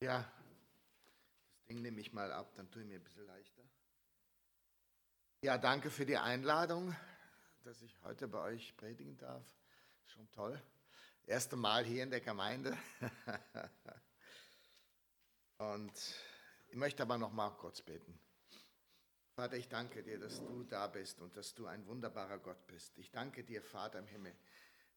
Ja, das Ding nehme ich mal ab, dann tue ich mir ein bisschen leichter. Ja, danke für die Einladung, dass ich heute bei euch predigen darf. Schon toll. Erste Mal hier in der Gemeinde. Und ich möchte aber noch mal kurz beten. Vater, ich danke dir, dass du da bist und dass du ein wunderbarer Gott bist. Ich danke dir, Vater im Himmel,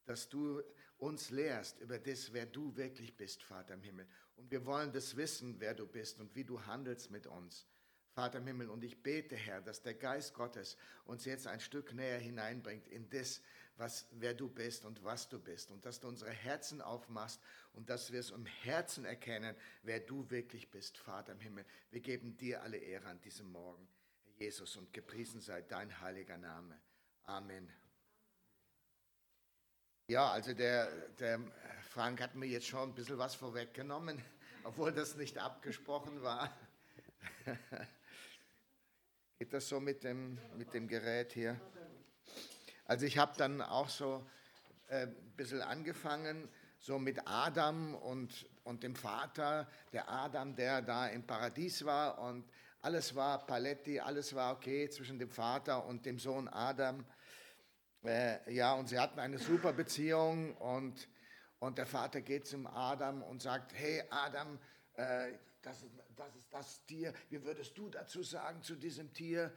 dass du uns lehrst über das, wer du wirklich bist, Vater im Himmel. Und wir wollen das wissen, wer du bist und wie du handelst mit uns. Vater im Himmel, und ich bete, Herr, dass der Geist Gottes uns jetzt ein Stück näher hineinbringt in das, was, wer du bist und was du bist. Und dass du unsere Herzen aufmachst und dass wir es im Herzen erkennen, wer du wirklich bist, Vater im Himmel. Wir geben dir alle Ehre an diesem Morgen, Herr Jesus, und gepriesen sei dein heiliger Name. Amen. Ja, also der, der Frank hat mir jetzt schon ein bisschen was vorweggenommen, obwohl das nicht abgesprochen war. Geht das so mit dem, mit dem Gerät hier? Also ich habe dann auch so äh, ein bisschen angefangen, so mit Adam und, und dem Vater, der Adam, der da im Paradies war und alles war Paletti, alles war okay zwischen dem Vater und dem Sohn Adam. Äh, ja, und sie hatten eine super Beziehung und, und der Vater geht zum Adam und sagt, hey Adam, äh, das, ist, das ist das Tier, wie würdest du dazu sagen zu diesem Tier?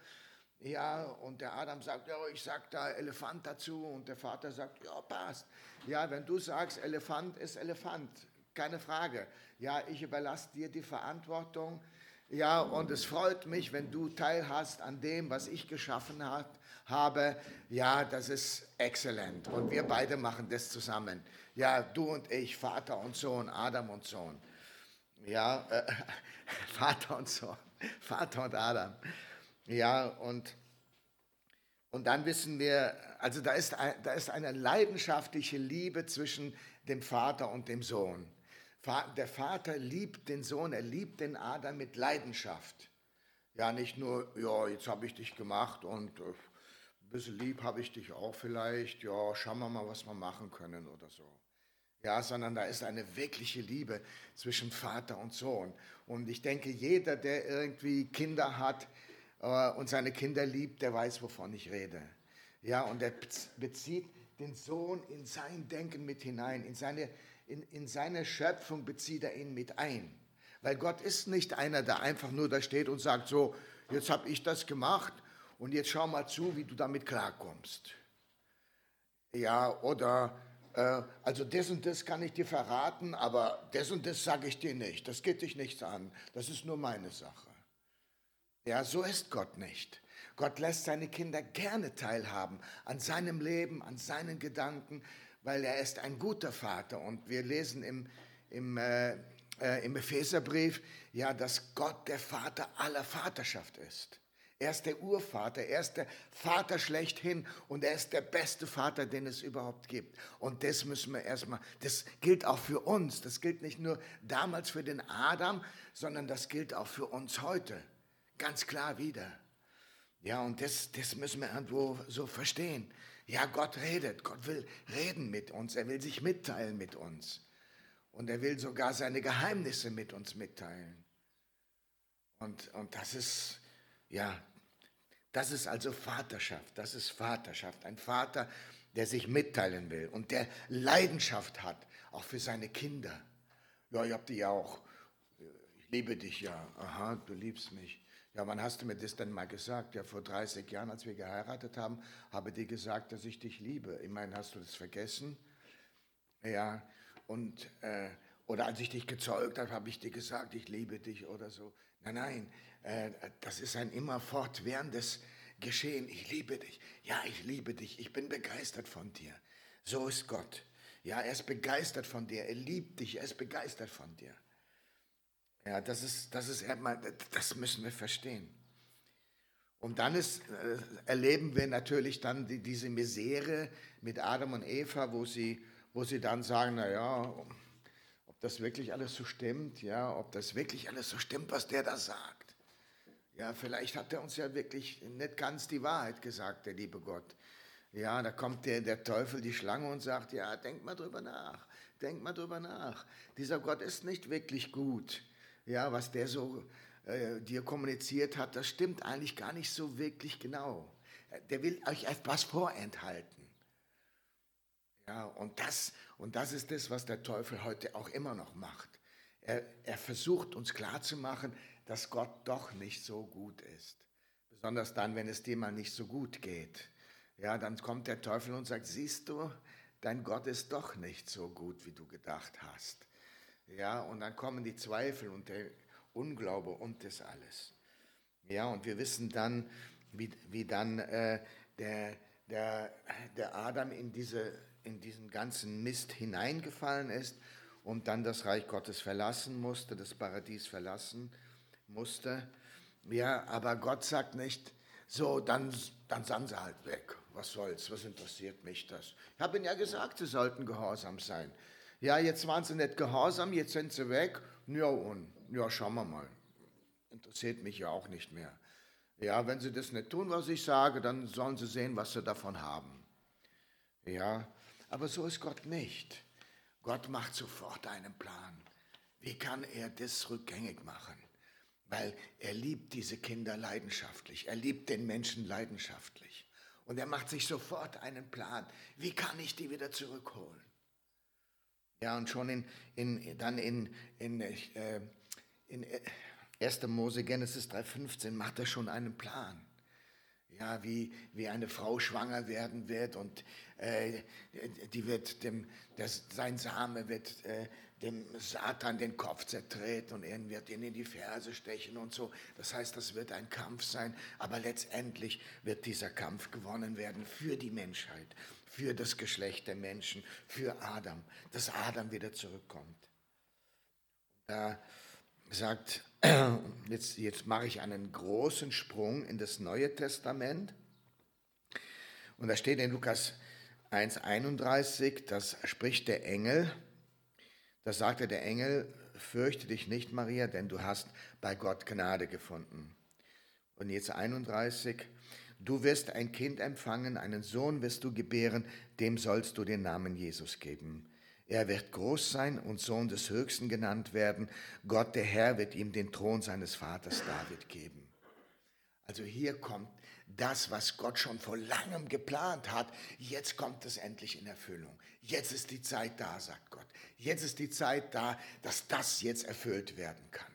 Ja, und der Adam sagt, ja, ich sag da Elefant dazu und der Vater sagt, ja, passt. Ja, wenn du sagst, Elefant ist Elefant, keine Frage. Ja, ich überlasse dir die Verantwortung. Ja, und es freut mich, wenn du teilhast an dem, was ich geschaffen hat, habe. Ja, das ist exzellent. Und wir beide machen das zusammen. Ja, du und ich, Vater und Sohn, Adam und Sohn. Ja, äh, Vater und Sohn, Vater und Adam. Ja, und, und dann wissen wir, also da ist, da ist eine leidenschaftliche Liebe zwischen dem Vater und dem Sohn. Der Vater liebt den Sohn, er liebt den Adam mit Leidenschaft. Ja, nicht nur, ja, jetzt habe ich dich gemacht und äh, ein bisschen lieb habe ich dich auch vielleicht, ja, schauen wir mal, was wir machen können oder so. Ja, sondern da ist eine wirkliche Liebe zwischen Vater und Sohn. Und ich denke, jeder, der irgendwie Kinder hat, äh, und seine Kinder liebt, der weiß, wovon ich rede. Ja, und er bezieht den Sohn in sein Denken mit hinein, in seine, in, in seine Schöpfung bezieht er ihn mit ein. Weil Gott ist nicht einer, der einfach nur da steht und sagt, so, jetzt habe ich das gemacht und jetzt schau mal zu, wie du damit klarkommst. Ja, oder, äh, also das und das kann ich dir verraten, aber das und das sage ich dir nicht. Das geht dich nichts an. Das ist nur meine Sache. Ja, so ist Gott nicht. Gott lässt seine Kinder gerne teilhaben an seinem Leben, an seinen Gedanken, weil er ist ein guter Vater. Und wir lesen im, im, äh, äh, im Epheserbrief, ja, dass Gott der Vater aller Vaterschaft ist. Er ist der Urvater, er ist der Vater schlechthin und er ist der beste Vater, den es überhaupt gibt. Und das müssen wir erstmal, das gilt auch für uns, das gilt nicht nur damals für den Adam, sondern das gilt auch für uns heute. Ganz klar wieder. Ja, und das, das müssen wir irgendwo so verstehen. Ja, Gott redet. Gott will reden mit uns. Er will sich mitteilen mit uns. Und er will sogar seine Geheimnisse mit uns mitteilen. Und, und das ist, ja, das ist also Vaterschaft. Das ist Vaterschaft. Ein Vater, der sich mitteilen will und der Leidenschaft hat, auch für seine Kinder. Ja, ich hab die ja auch. Ich liebe dich ja. Aha, du liebst mich. Ja, wann hast du mir das denn mal gesagt? Ja, vor 30 Jahren, als wir geheiratet haben, habe dir gesagt, dass ich dich liebe. Meine, hast du das vergessen? Ja, und, äh, oder als ich dich gezeugt habe, habe ich dir gesagt, ich liebe dich oder so. Nein, nein, äh, das ist ein immer fortwährendes Geschehen. Ich liebe dich. Ja, ich liebe dich. Ich bin begeistert von dir. So ist Gott. Ja, er ist begeistert von dir. Er liebt dich. Er ist begeistert von dir. Ja, das ist, das ist erstmal, das müssen wir verstehen. Und dann ist, äh, erleben wir natürlich dann die, diese Misere mit Adam und Eva, wo sie, wo sie dann sagen, naja, ob das wirklich alles so stimmt, ja, ob das wirklich alles so stimmt, was der da sagt. Ja, vielleicht hat er uns ja wirklich nicht ganz die Wahrheit gesagt, der liebe Gott. Ja, da kommt der, der Teufel, die Schlange und sagt, ja, denk mal drüber nach, denk mal drüber nach. Dieser Gott ist nicht wirklich gut. Ja, was der so äh, dir kommuniziert hat, das stimmt eigentlich gar nicht so wirklich genau. Der will euch etwas vorenthalten. Ja, und das, und das ist das, was der Teufel heute auch immer noch macht. Er, er versucht uns klarzumachen, dass Gott doch nicht so gut ist. Besonders dann, wenn es dir mal nicht so gut geht. Ja, dann kommt der Teufel und sagt, siehst du, dein Gott ist doch nicht so gut, wie du gedacht hast. Ja, und dann kommen die Zweifel und der Unglaube und das alles. Ja, und wir wissen dann, wie, wie dann äh, der, der, der Adam in, diese, in diesen ganzen Mist hineingefallen ist und dann das Reich Gottes verlassen musste, das Paradies verlassen musste. Ja, aber Gott sagt nicht, so, dann, dann sind sie halt weg. Was soll's, was interessiert mich das? Ich habe ihnen ja gesagt, sie sollten gehorsam sein. Ja, jetzt waren sie nicht gehorsam, jetzt sind sie weg. Ja, und ja, schauen wir mal. Interessiert mich ja auch nicht mehr. Ja, wenn sie das nicht tun, was ich sage, dann sollen sie sehen, was sie davon haben. Ja, aber so ist Gott nicht. Gott macht sofort einen Plan. Wie kann er das rückgängig machen? Weil er liebt diese Kinder leidenschaftlich. Er liebt den Menschen leidenschaftlich. Und er macht sich sofort einen Plan. Wie kann ich die wieder zurückholen? Ja, und schon in, in, dann in, in, äh, in 1. Mose Genesis 3,15 macht er schon einen Plan. Ja, wie, wie eine Frau schwanger werden wird und äh, die wird dem, das, sein Same wird äh, dem Satan den Kopf zertreten und er wird ihn in die Ferse stechen und so. Das heißt, das wird ein Kampf sein, aber letztendlich wird dieser Kampf gewonnen werden für die Menschheit, für das Geschlecht der Menschen, für Adam, dass Adam wieder zurückkommt. Da sagt, jetzt, jetzt mache ich einen großen Sprung in das Neue Testament. Und da steht in Lukas 1,31, das spricht der Engel. Da sagte der Engel, fürchte dich nicht, Maria, denn du hast bei Gott Gnade gefunden. Und jetzt 31, du wirst ein Kind empfangen, einen Sohn wirst du gebären, dem sollst du den Namen Jesus geben. Er wird groß sein und Sohn des Höchsten genannt werden. Gott, der Herr, wird ihm den Thron seines Vaters David geben. Also hier kommt das, was Gott schon vor langem geplant hat. Jetzt kommt es endlich in Erfüllung. Jetzt ist die Zeit da, sagt Gott. Jetzt ist die Zeit da, dass das jetzt erfüllt werden kann.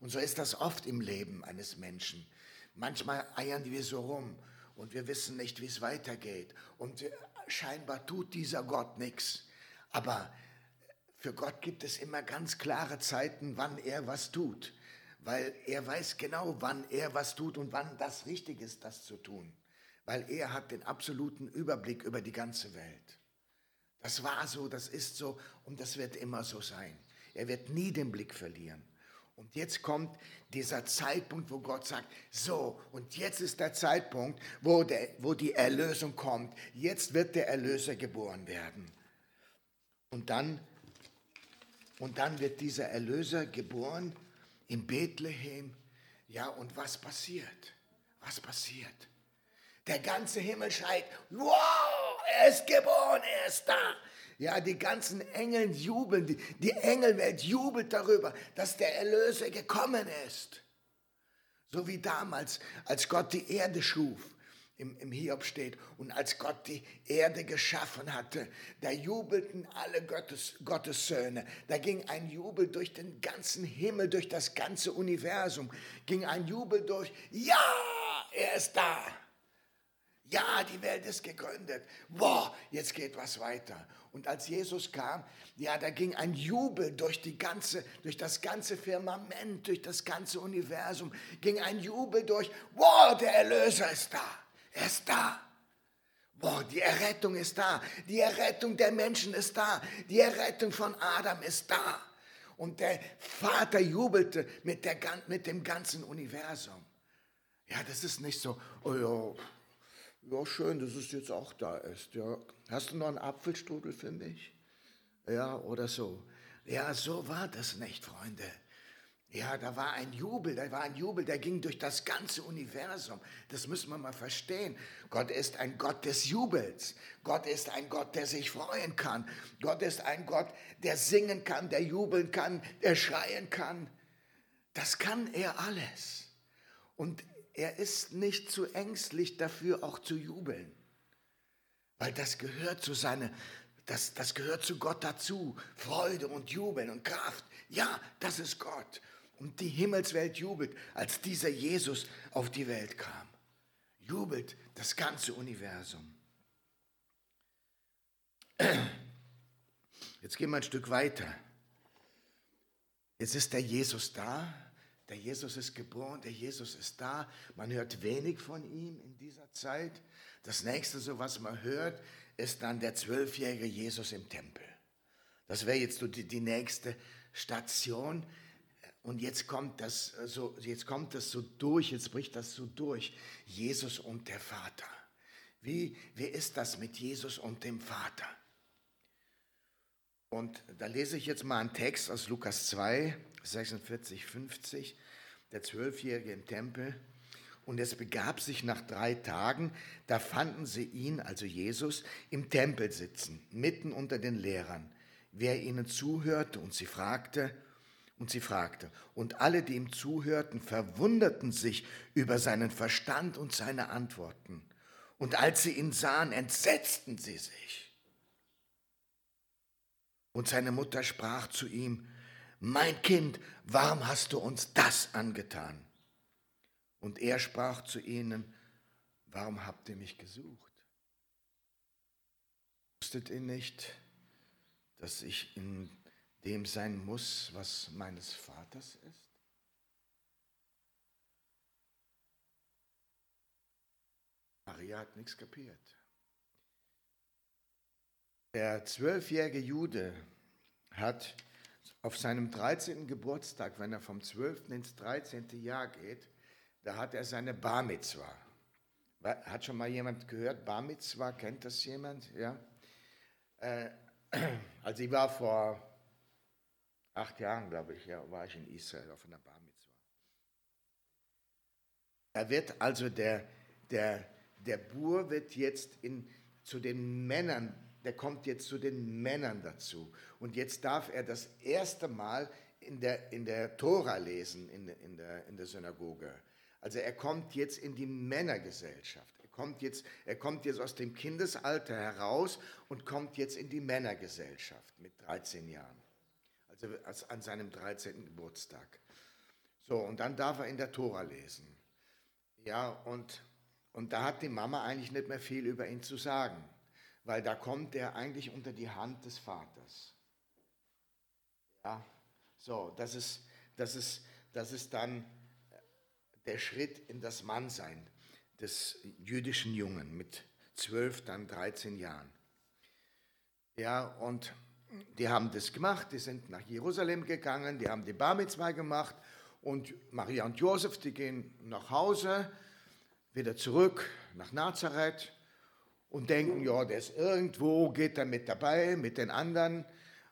Und so ist das oft im Leben eines Menschen. Manchmal eiern wir so rum und wir wissen nicht, wie es weitergeht. Und scheinbar tut dieser Gott nichts. Aber für Gott gibt es immer ganz klare Zeiten, wann er was tut, weil er weiß genau, wann er was tut und wann das richtig ist, das zu tun, weil er hat den absoluten Überblick über die ganze Welt. Das war so, das ist so und das wird immer so sein. Er wird nie den Blick verlieren. Und jetzt kommt dieser Zeitpunkt, wo Gott sagt, so, und jetzt ist der Zeitpunkt, wo, der, wo die Erlösung kommt. Jetzt wird der Erlöser geboren werden. Und dann, und dann wird dieser Erlöser geboren in Bethlehem. Ja, und was passiert? Was passiert? Der ganze Himmel schreit, wow, er ist geboren, er ist da. Ja, die ganzen Engel jubeln, die, die Engelwelt jubelt darüber, dass der Erlöser gekommen ist. So wie damals, als Gott die Erde schuf im, im Hiob steht. Und als Gott die Erde geschaffen hatte, da jubelten alle Gottes, Gottes Söhne. Da ging ein Jubel durch den ganzen Himmel, durch das ganze Universum. Ging ein Jubel durch, ja, er ist da. Ja, die Welt ist gegründet. Boah, jetzt geht was weiter. Und als Jesus kam, ja, da ging ein Jubel durch die ganze, durch das ganze Firmament, durch das ganze Universum, ging ein Jubel durch. Wow, der Erlöser ist da. Er ist da. Boah, die Errettung ist da. Die Errettung der Menschen ist da. Die Errettung von Adam ist da. Und der Vater jubelte mit, der, mit dem ganzen Universum. Ja, das ist nicht so, oh ja, ja, schön, dass es jetzt auch da ist. Ja. Hast du noch einen Apfelstrudel für mich? Ja, oder so. Ja, so war das nicht, Freunde. Ja, da war ein Jubel, da war ein Jubel, der ging durch das ganze Universum. Das müssen wir mal verstehen. Gott ist ein Gott des Jubels. Gott ist ein Gott, der sich freuen kann. Gott ist ein Gott, der singen kann, der jubeln kann, der schreien kann. Das kann er alles. Und er ist nicht zu ängstlich dafür, auch zu jubeln. Weil das gehört zu seiner, das, das gehört zu Gott dazu. Freude und Jubeln und Kraft. Ja, das ist Gott. Und die Himmelswelt jubelt, als dieser Jesus auf die Welt kam. Jubelt das ganze Universum. Jetzt gehen wir ein Stück weiter. Jetzt ist der Jesus da. Der Jesus ist geboren, der Jesus ist da. Man hört wenig von ihm in dieser Zeit. Das nächste, so was man hört, ist dann der zwölfjährige Jesus im Tempel. Das wäre jetzt die, die nächste Station. Und jetzt kommt das so, jetzt kommt das so durch, jetzt bricht das so durch. Jesus und der Vater. Wie, wie ist das mit Jesus und dem Vater? Und da lese ich jetzt mal einen Text aus Lukas 2, 46, 50, der Zwölfjährige im Tempel. Und es begab sich nach drei Tagen, da fanden sie ihn, also Jesus, im Tempel sitzen, mitten unter den Lehrern. Wer ihnen zuhörte und sie fragte, und sie fragte, und alle, die ihm zuhörten, verwunderten sich über seinen Verstand und seine Antworten. Und als sie ihn sahen, entsetzten sie sich. Und seine Mutter sprach zu ihm, Mein Kind, warum hast du uns das angetan? Und er sprach zu ihnen, warum habt ihr mich gesucht? Wusstet ihr nicht, dass ich in dem sein muss, was meines Vaters ist? Maria hat nichts kapiert. Der zwölfjährige Jude hat auf seinem 13. Geburtstag, wenn er vom 12. ins 13. Jahr geht, da hat er seine Bar Mitzwa. Hat schon mal jemand gehört, Bar Mitzwa, kennt das jemand? Ja? Äh, also ich war vor acht Jahren, glaube ich, ja, war ich in Israel auf einer Bar Mitzwa. Da wird also der, der, der Bur wird jetzt in, zu den Männern, der kommt jetzt zu den Männern dazu. Und jetzt darf er das erste Mal in der, in der Tora lesen, in, in, der, in der Synagoge. Also er kommt jetzt in die Männergesellschaft. Er kommt, jetzt, er kommt jetzt aus dem Kindesalter heraus und kommt jetzt in die Männergesellschaft mit 13 Jahren. Also an seinem 13. Geburtstag. So, und dann darf er in der Tora lesen. Ja, und, und da hat die Mama eigentlich nicht mehr viel über ihn zu sagen, weil da kommt er eigentlich unter die Hand des Vaters. Ja, so, das ist, das ist, das ist dann der Schritt in das Mannsein des jüdischen Jungen mit zwölf, dann 13 Jahren. Ja, und die haben das gemacht, die sind nach Jerusalem gegangen, die haben die Bar Mitzvah gemacht und Maria und Josef, die gehen nach Hause, wieder zurück nach Nazareth und denken, ja, der ist irgendwo, geht er mit dabei, mit den anderen,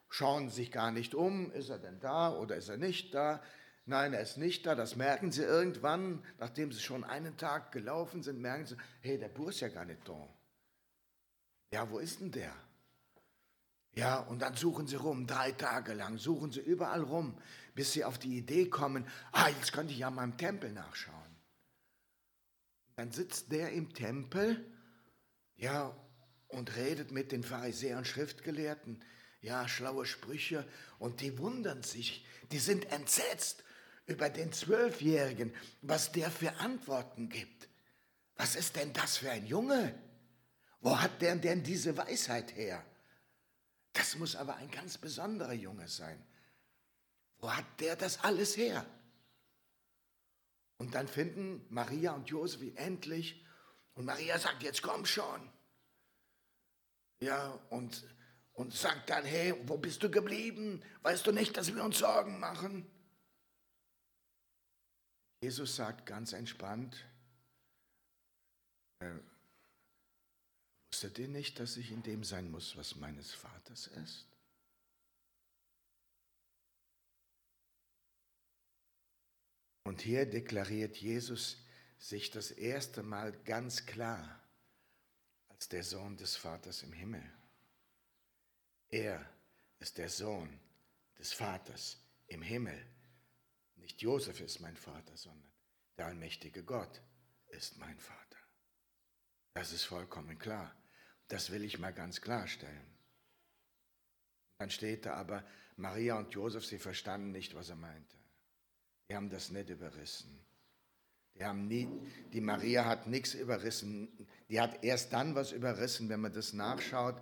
schauen sich gar nicht um, ist er denn da oder ist er nicht da? Nein, er ist nicht da. Das merken sie irgendwann, nachdem sie schon einen Tag gelaufen sind, merken sie, hey, der Bur ist ja gar nicht da. Ja, wo ist denn der? Ja, und dann suchen sie rum, drei Tage lang, suchen sie überall rum, bis sie auf die Idee kommen, ah, jetzt könnte ich ja mal im Tempel nachschauen. Dann sitzt der im Tempel, ja, und redet mit den Pharisäern Schriftgelehrten, ja, schlaue Sprüche, und die wundern sich, die sind entsetzt über den Zwölfjährigen, was der für Antworten gibt. Was ist denn das für ein Junge? Wo hat der denn diese Weisheit her? Das muss aber ein ganz besonderer Junge sein. Wo hat der das alles her? Und dann finden Maria und Josef endlich und Maria sagt, jetzt komm schon. Ja, und, und sagt dann, hey, wo bist du geblieben? Weißt du nicht, dass wir uns Sorgen machen? Jesus sagt ganz entspannt, äh, wusstet ihr nicht, dass ich in dem sein muss, was meines Vaters ist? Und hier deklariert Jesus sich das erste Mal ganz klar als der Sohn des Vaters im Himmel. Er ist der Sohn des Vaters im Himmel Nicht Josef ist mein Vater, sondern der allmächtige Gott ist mein Vater. Das ist vollkommen klar. Das will ich mal ganz klarstellen. Dann steht da aber, Maria und Josef, sie verstanden nicht, was er meinte. Die haben das nicht überrissen. Die, haben nie, die Maria hat nichts überrissen. Die hat erst dann was überrissen, wenn man das nachschaut.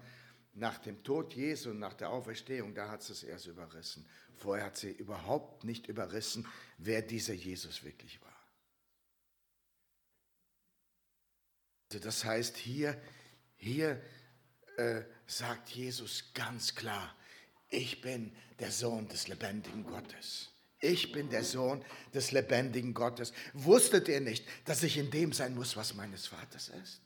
Nach dem Tod Jesu und nach der Auferstehung, da hat sie es erst überrissen. Vorher hat sie überhaupt nicht überrissen, wer dieser Jesus wirklich war. Also das heißt, hier, hier äh, sagt Jesus ganz klar, ich bin der Sohn des lebendigen Gottes. Ich bin der Sohn des lebendigen Gottes. Wusstet ihr nicht, dass ich in dem sein muss, was meines Vaters ist?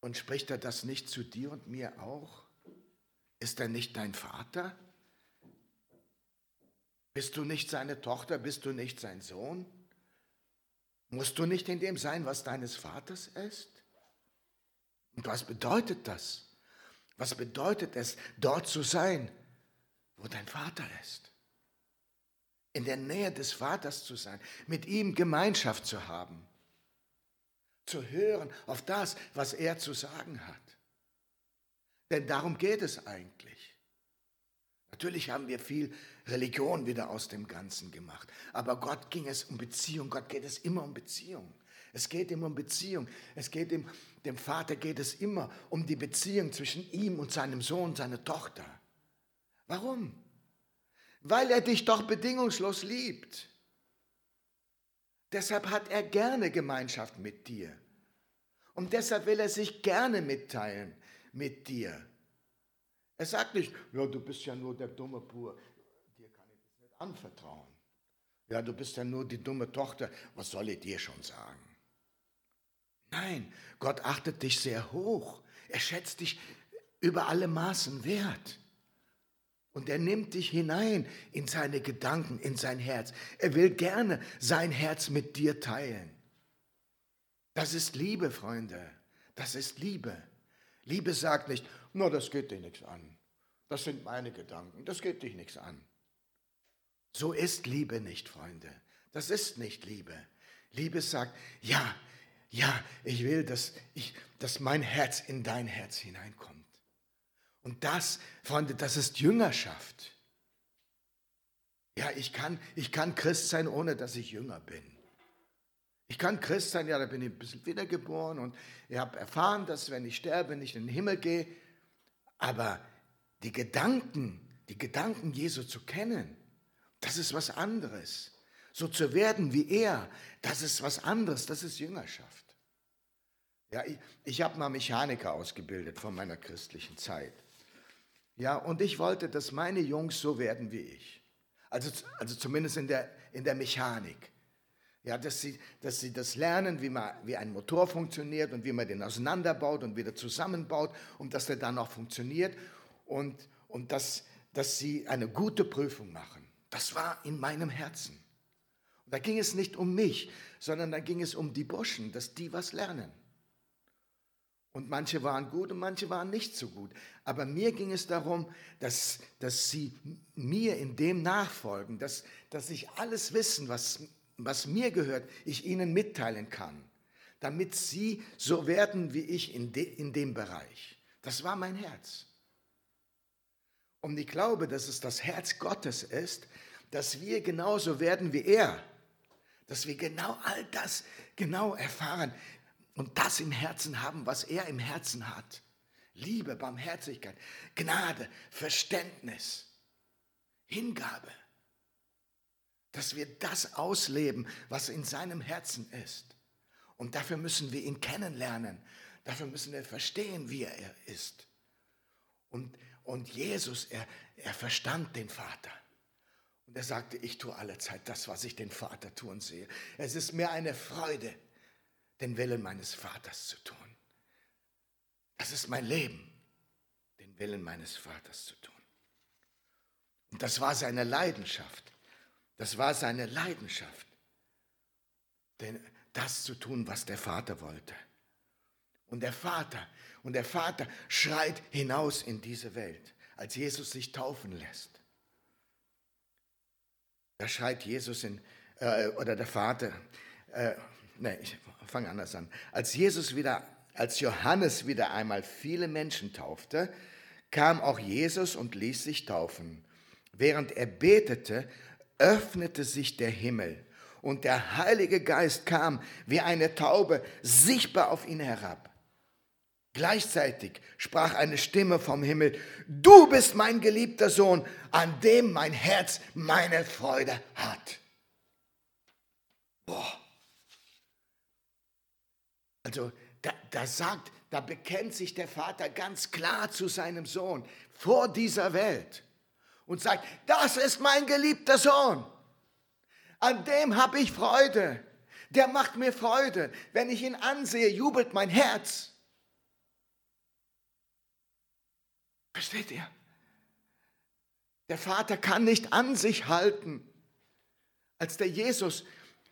Und spricht er das nicht zu dir und mir auch? Ist er nicht dein Vater? Bist du nicht seine Tochter? Bist du nicht sein Sohn? Musst du nicht in dem sein, was deines Vaters ist? Und was bedeutet das? Was bedeutet es, dort zu sein, wo dein Vater ist. In der Nähe des Vaters zu sein, mit ihm Gemeinschaft zu haben, zu hören auf das, was er zu sagen hat. Denn darum geht es eigentlich. Natürlich haben wir viel Religion wieder aus dem Ganzen gemacht, aber Gott ging es um Beziehung, Gott geht es immer um Beziehung. Es geht immer um Beziehung. Es geht ihm, dem Vater geht es immer um die Beziehung zwischen ihm und seinem Sohn, seiner Tochter. Warum? Weil er dich doch bedingungslos liebt. Deshalb hat er gerne Gemeinschaft mit dir. Und deshalb will er sich gerne mitteilen mit dir. Er sagt nicht, ja, du bist ja nur der dumme Pur, dir kann ich das nicht anvertrauen. Ja, du bist ja nur die dumme Tochter, was soll ich dir schon sagen? Nein, Gott achtet dich sehr hoch. Er schätzt dich über alle Maßen wert. Und er nimmt dich hinein in seine Gedanken, in sein Herz. Er will gerne sein Herz mit dir teilen. Das ist Liebe, Freunde. Das ist Liebe. Liebe sagt nicht, no, das geht dir nichts an. Das sind meine Gedanken, das geht dich nichts an. So ist Liebe nicht, Freunde. Das ist nicht Liebe. Liebe sagt, ja, ja, ich will, dass, ich, dass mein Herz in dein Herz hineinkommt. Und das, Freunde, das ist Jüngerschaft. Ja, ich kann, ich kann Christ sein, ohne dass ich jünger bin. Ich kann Christ sein, ja, da bin ich ein bisschen wiedergeboren und ich habe erfahren, dass wenn ich sterbe, nicht in den Himmel gehe. Aber die Gedanken, die Gedanken Jesu zu kennen, das ist was anderes. So zu werden wie er, das ist was anderes, das ist Jüngerschaft. Ja, ich, ich habe mal Mechaniker ausgebildet von meiner christlichen Zeit. Ja, und ich wollte, dass meine Jungs so werden wie ich. Also, also zumindest in der, in der Mechanik. Ja, dass sie, dass sie das lernen, wie, man, wie ein Motor funktioniert und wie man den auseinanderbaut und wieder zusammenbaut und dass der dann auch funktioniert und, und dass, dass sie eine gute Prüfung machen. Das war in meinem Herzen. Und da ging es nicht um mich, sondern da ging es um die Burschen, dass die was lernen. Und manche waren gut und manche waren nicht so gut. Aber mir ging es darum, dass, dass sie mir in dem nachfolgen, dass, dass ich alles Wissen, was, was mir gehört, ich ihnen mitteilen kann, damit sie so werden wie ich in, de, in dem Bereich. Das war mein Herz. Und ich glaube, dass es das Herz Gottes ist, dass wir genauso werden wie er. Dass wir genau all das genau erfahren und das im Herzen haben, was er im Herzen hat. Liebe, Barmherzigkeit, Gnade, Verständnis, Hingabe. Dass wir das ausleben, was in seinem Herzen ist. Und dafür müssen wir ihn kennenlernen. Dafür müssen wir verstehen, wie er ist. Und, und Jesus, er, er verstand den Vater. Und er sagte, ich tue alle Zeit das, was ich den Vater tun sehe. Es ist mir eine Freude, den Willen meines Vaters zu tun. Das ist mein Leben, den Willen meines Vaters zu tun. Und das war seine Leidenschaft. Das war seine Leidenschaft, denn das zu tun, was der Vater wollte. Und der Vater, und der Vater schreit hinaus in diese Welt, als Jesus sich taufen lässt. Da schreit Jesus in, äh, oder der Vater, äh, ne, ich fange anders an. Als Jesus wieder, als Johannes wieder einmal viele Menschen taufte, kam auch Jesus und ließ sich taufen. Während er betete, öffnete sich der Himmel und der Heilige Geist kam wie eine Taube sichtbar auf ihn herab. Gleichzeitig sprach eine Stimme vom Himmel, du bist mein geliebter Sohn, an dem mein Herz meine Freude hat. Boah. Also da, da sagt, da bekennt sich der Vater ganz klar zu seinem Sohn vor dieser Welt und sagt, das ist mein geliebter Sohn. An dem habe ich Freude. Der macht mir Freude. Wenn ich ihn ansehe, jubelt mein Herz. Versteht ihr? Der Vater kann nicht an sich halten, als der Jesus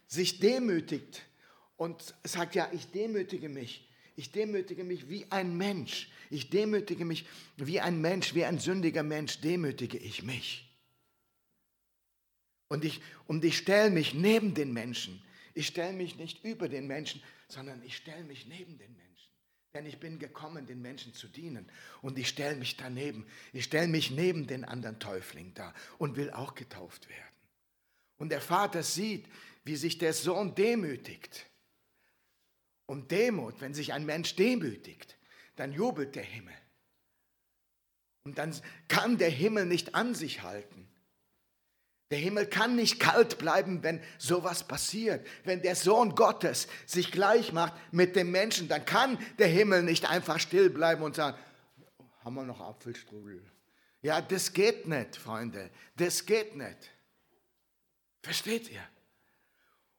sich demütigt und sagt, ja, ich demütige mich. Ich demütige mich wie ein Mensch. Ich demütige mich wie ein Mensch, wie ein sündiger Mensch, demütige ich mich. Und ich, und ich stelle mich neben den Menschen. Ich stelle mich nicht über den Menschen, sondern ich stelle mich neben den Menschen. Denn ich bin gekommen, den Menschen zu dienen. Und ich stelle mich daneben. Ich stelle mich neben den anderen Täufling da und will auch getauft werden. Und der Vater sieht, wie sich der Sohn demütigt. Und Demut, wenn sich ein Mensch demütigt, dann jubelt der Himmel. Und dann kann der Himmel nicht an sich halten. Der Himmel kann nicht kalt bleiben, wenn sowas passiert. Wenn der Sohn Gottes sich gleich macht mit dem Menschen, dann kann der Himmel nicht einfach still bleiben und sagen, haben wir noch Apfelstrudel? Ja, das geht nicht, Freunde. Das geht nicht. Versteht ihr?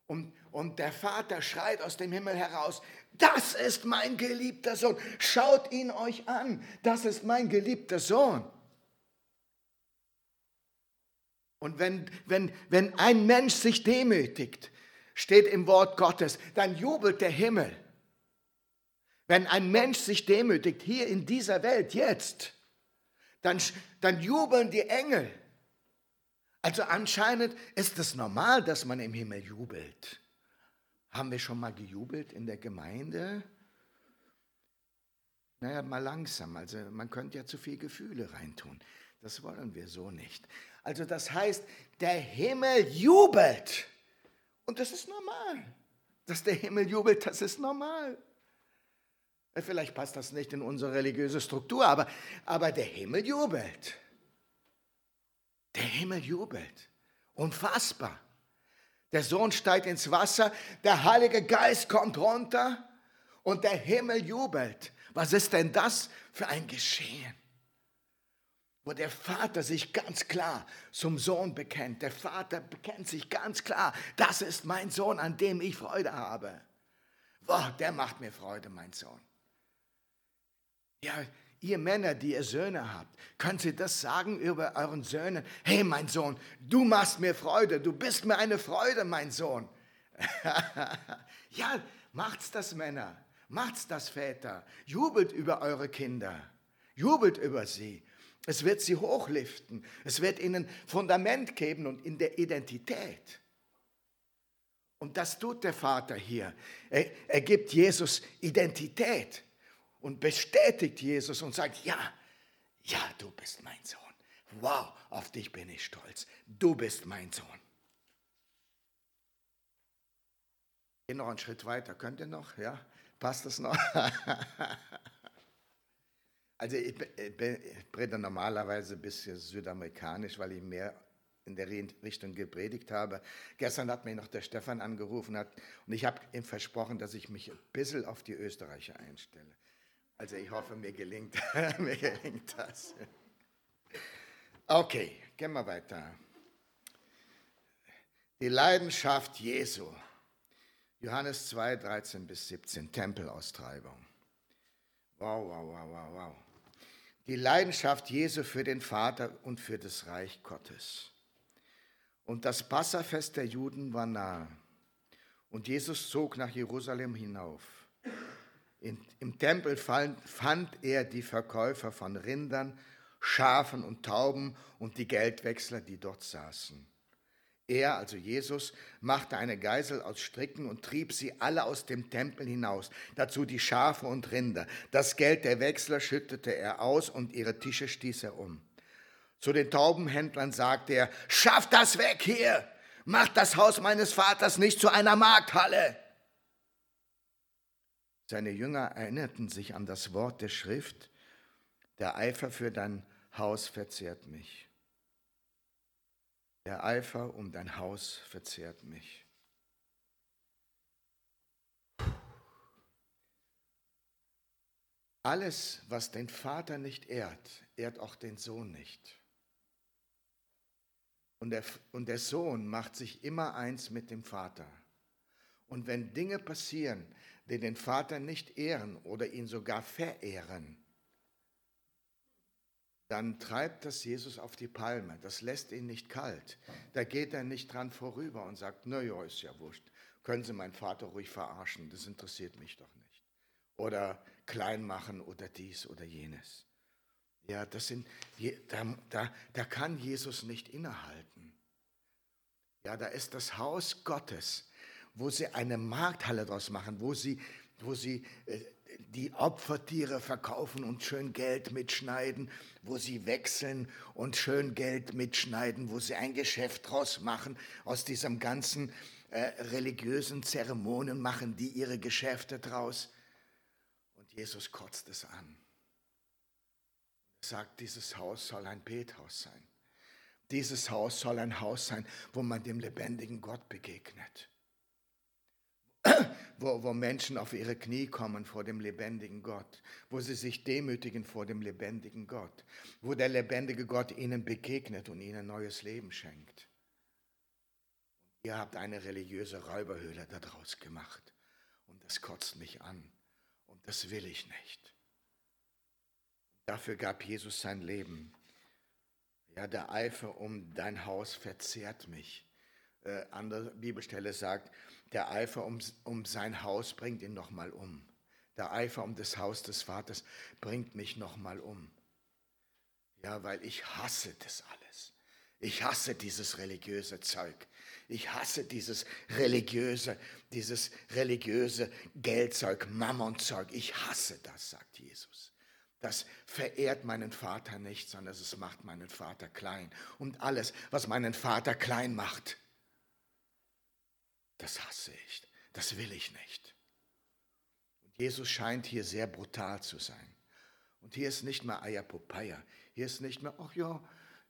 Und, und der Vater schreit aus dem Himmel heraus, das ist mein geliebter Sohn. Schaut ihn euch an. Das ist mein geliebter Sohn. Und wenn, wenn, wenn ein Mensch sich demütigt, steht im Wort Gottes, dann jubelt der Himmel. Wenn ein Mensch sich demütigt, hier in dieser Welt, jetzt, dann, dann jubeln die Engel. Also anscheinend ist es normal, dass man im Himmel jubelt. Haben wir schon mal gejubelt in der Gemeinde? Naja, mal langsam. Also man könnte ja zu viel Gefühle reintun. Das wollen wir so nicht. Also das heißt, der Himmel jubelt. Und das ist normal. Dass der Himmel jubelt, das ist normal. Vielleicht passt das nicht in unsere religiöse Struktur, aber, aber der Himmel jubelt. Der Himmel jubelt. Unfassbar. Der Sohn steigt ins Wasser, der Heilige Geist kommt runter und der Himmel jubelt. Was ist denn das für ein Geschehen? wo der Vater sich ganz klar zum Sohn bekennt. Der Vater bekennt sich ganz klar, das ist mein Sohn, an dem ich Freude habe. Boah, der macht mir Freude, mein Sohn. Ja, ihr Männer, die ihr Söhne habt, könnt ihr das sagen über euren Söhnen? Hey, mein Sohn, du machst mir Freude, du bist mir eine Freude, mein Sohn. ja, macht's das, Männer, macht's das, Väter. Jubelt über eure Kinder, jubelt über sie. Es wird sie hochliften. Es wird ihnen Fundament geben und in der Identität. Und das tut der Vater hier. Er, er gibt Jesus Identität und bestätigt Jesus und sagt, ja, ja, du bist mein Sohn. Wow, auf dich bin ich stolz. Du bist mein Sohn. Gehen noch einen Schritt weiter. Könnt ihr noch? Ja? Passt das noch? Also ich, rede normalerweise ein bisschen südamerikanisch, weil ich mehr in der Richtung gepredigt habe. Gestern hat mich noch der Stefan angerufen hat, und ich habe ihm versprochen, dass ich mich ein bisschen auf die Österreicher einstelle. Also ich hoffe, mir gelingt, mir gelingt das. Okay, gehen wir weiter. Die Leidenschaft Jesu. Johannes 2, 13 bis 17, Tempelaustreibung. Wow, wow, wow, wow, wow die Leidenschaft Jesu für den Vater und für das Reich Gottes. Und das Passafest der Juden war nahe. Und Jesus zog nach Jerusalem hinauf. In, Im Tempel fand, fand er die Verkäufer von Rindern, Schafen und Tauben und die Geldwechsler, die dort saßen. Er, also Jesus, machte eine Geisel aus Stricken und trieb sie alle aus dem Tempel hinaus, dazu die Schafe und Rinder. Das Geld der Wechsler schüttete er aus und ihre Tische stieß er um. Zu den Taubenhändlern sagte er, schafft das weg hier, macht das Haus meines Vaters nicht zu einer Markthalle. Seine Jünger erinnerten sich an das Wort der Schrift, der Eifer für dein Haus verzehrt mich. Der Eifer um dein Haus verzehrt mich. Alles, was den Vater nicht ehrt, ehrt auch den Sohn nicht. Und der, und der Sohn macht sich immer eins mit dem Vater. Und wenn Dinge passieren, die den Vater nicht ehren oder ihn sogar verehren, dann treibt das Jesus auf die Palme. Das lässt ihn nicht kalt. Da geht er nicht dran vorüber und sagt, naja, ist ja wurscht. Können Sie meinen Vater ruhig verarschen, das interessiert mich doch nicht. Oder klein machen oder dies oder jenes. Ja, das sind, da, da, da kann Jesus nicht innehalten. Ja, da ist das Haus Gottes, wo sie eine Markthalle draus machen, wo sie, wo sie äh, die Opfertiere verkaufen und schön Geld mitschneiden, wo sie wechseln und schön Geld mitschneiden, wo sie ein Geschäft draus machen, aus diesem ganzen äh, religiösen Zeremonien machen die ihre Geschäfte draus. Und Jesus kotzt es an sagt, dieses Haus soll ein Bethaus sein. Dieses Haus soll ein Haus sein, wo man dem lebendigen Gott begegnet. Wo, wo Menschen auf ihre Knie kommen vor dem lebendigen Gott, wo sie sich demütigen vor dem lebendigen Gott, wo der lebendige Gott ihnen begegnet und ihnen neues Leben schenkt. Ihr habt eine religiöse Räuberhöhle daraus gemacht und das kotzt mich an und das will ich nicht. Dafür gab Jesus sein Leben. Ja, der Eifer um dein Haus verzehrt mich. Äh, andere Bibelstelle sagt, der Eifer um, um sein Haus bringt ihn nochmal um. Der Eifer um das Haus des Vaters bringt mich nochmal um. Ja, weil ich hasse das alles. Ich hasse dieses religiöse Zeug. Ich hasse dieses religiöse, dieses religiöse Geldzeug, Mammonzeug. Ich hasse das, sagt Jesus. Das verehrt meinen Vater nicht, sondern es macht meinen Vater klein. Und alles, was meinen Vater klein macht, das hasse ich, das will ich nicht. Und Jesus scheint hier sehr brutal zu sein. Und hier ist nicht mehr Eierpopeia. Hier ist nicht mehr, ach ja,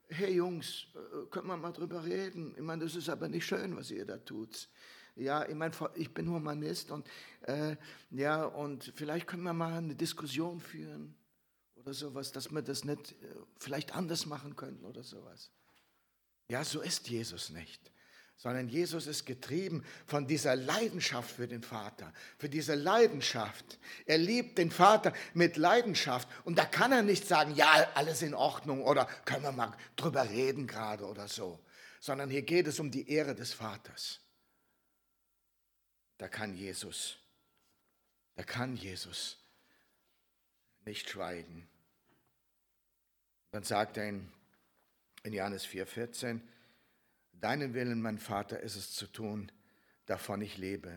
hey Jungs, äh, können wir mal drüber reden? Ich meine, das ist aber nicht schön, was ihr da tut. Ja, ich meine, ich bin Humanist und äh, ja, und vielleicht können wir mal eine Diskussion führen oder sowas, dass wir das nicht äh, vielleicht anders machen könnten oder sowas. Ja, so ist Jesus nicht, sondern Jesus ist getrieben von dieser Leidenschaft für den Vater, für diese Leidenschaft. Er liebt den Vater mit Leidenschaft und da kann er nicht sagen, ja, alles in Ordnung oder können wir mal drüber reden gerade oder so, sondern hier geht es um die Ehre des Vaters. Da kann Jesus, da kann Jesus nicht schweigen. Dann sagt er in, in Johannes 4,14, Deinen Willen, mein Vater, ist es zu tun, davon ich lebe.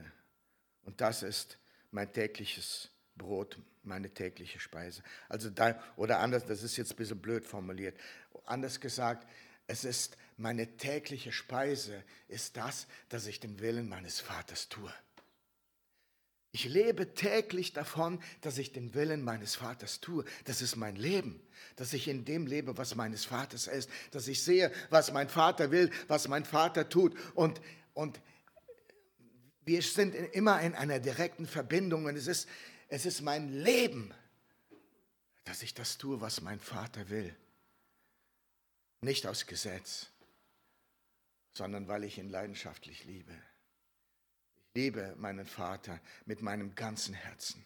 Und das ist mein tägliches Brot, meine tägliche Speise. Also da, oder anders, das ist jetzt ein bisschen blöd formuliert. Anders gesagt, es ist meine tägliche Speise, ist das, dass ich den Willen meines Vaters tue. Ich lebe täglich davon, dass ich den Willen meines Vaters tue. Das ist mein Leben, dass ich in dem lebe, was meines Vaters ist, dass ich sehe, was mein Vater will, was mein Vater tut. Und, und wir sind immer in einer direkten Verbindung und es ist, es ist mein Leben, dass ich das tue, was mein Vater will. Nicht aus Gesetz, sondern weil ich ihn leidenschaftlich liebe liebe meinen Vater mit meinem ganzen Herzen.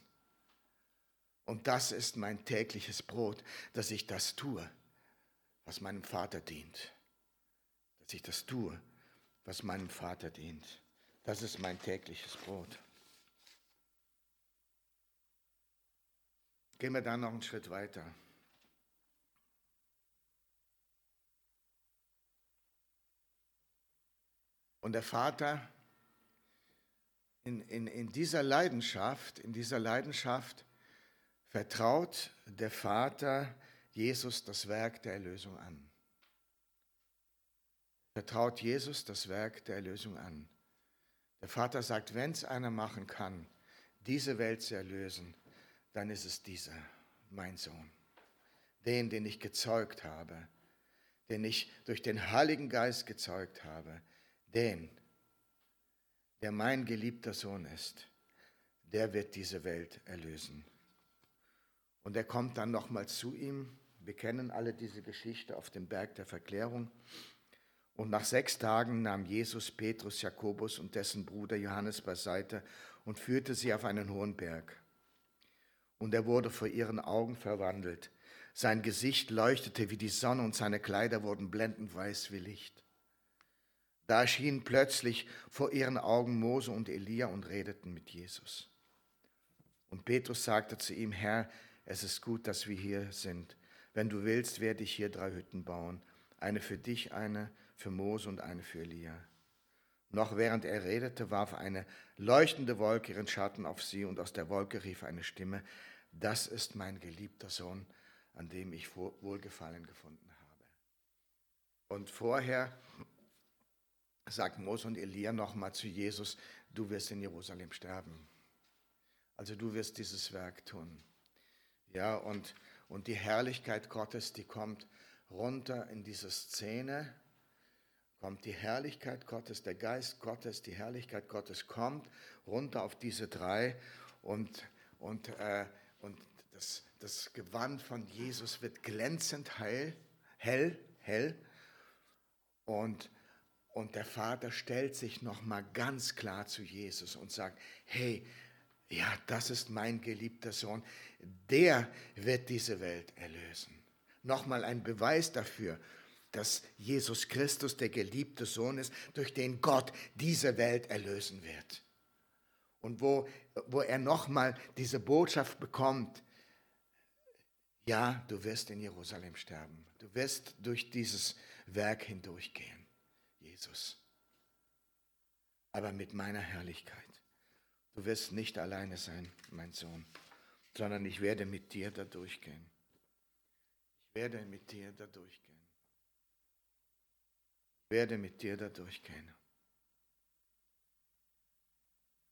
Und das ist mein tägliches Brot, dass ich das tue, was meinem Vater dient. Dass ich das tue, was meinem Vater dient. Das ist mein tägliches Brot. Gehen wir dann noch einen Schritt weiter. Und der Vater in, in, in dieser Leidenschaft, in dieser Leidenschaft vertraut der Vater Jesus das Werk der Erlösung an. Vertraut Jesus das Werk der Erlösung an. Der Vater sagt, wenn es einer machen kann, diese Welt zu erlösen, dann ist es dieser, mein Sohn, den, den ich gezeugt habe, den ich durch den Heiligen Geist gezeugt habe, den, der mein geliebter Sohn ist, der wird diese Welt erlösen. Und er kommt dann nochmal zu ihm. Wir kennen alle diese Geschichte auf dem Berg der Verklärung. Und nach sechs Tagen nahm Jesus Petrus, Jakobus und dessen Bruder Johannes beiseite und führte sie auf einen hohen Berg. Und er wurde vor ihren Augen verwandelt. Sein Gesicht leuchtete wie die Sonne und seine Kleider wurden blendend weiß wie Licht. Da erschienen plötzlich vor ihren Augen Mose und Elia und redeten mit Jesus. Und Petrus sagte zu ihm, Herr, es ist gut, dass wir hier sind. Wenn du willst, werde ich hier drei Hütten bauen. Eine für dich, eine für Mose und eine für Elia. Noch während er redete, warf eine leuchtende Wolke ihren Schatten auf sie und aus der Wolke rief eine Stimme, das ist mein geliebter Sohn, an dem ich Wohlgefallen gefunden habe. Und vorher sagt Mose und Elia nochmal zu Jesus, du wirst in Jerusalem sterben. Also du wirst dieses Werk tun. Ja, und, und die Herrlichkeit Gottes, die kommt runter in diese Szene, kommt die Herrlichkeit Gottes, der Geist Gottes, die Herrlichkeit Gottes kommt runter auf diese drei und, und, äh, und das, das Gewand von Jesus wird glänzend heil, hell, hell und und der Vater stellt sich nochmal ganz klar zu Jesus und sagt, hey, ja, das ist mein geliebter Sohn, der wird diese Welt erlösen. Nochmal ein Beweis dafür, dass Jesus Christus der geliebte Sohn ist, durch den Gott diese Welt erlösen wird. Und wo, wo er nochmal diese Botschaft bekommt, ja, du wirst in Jerusalem sterben, du wirst durch dieses Werk hindurchgehen. Jesus, aber mit meiner Herrlichkeit. Du wirst nicht alleine sein, mein Sohn, sondern ich werde mit dir da durchgehen. Ich werde mit dir da durchgehen. Ich werde mit dir da durchgehen.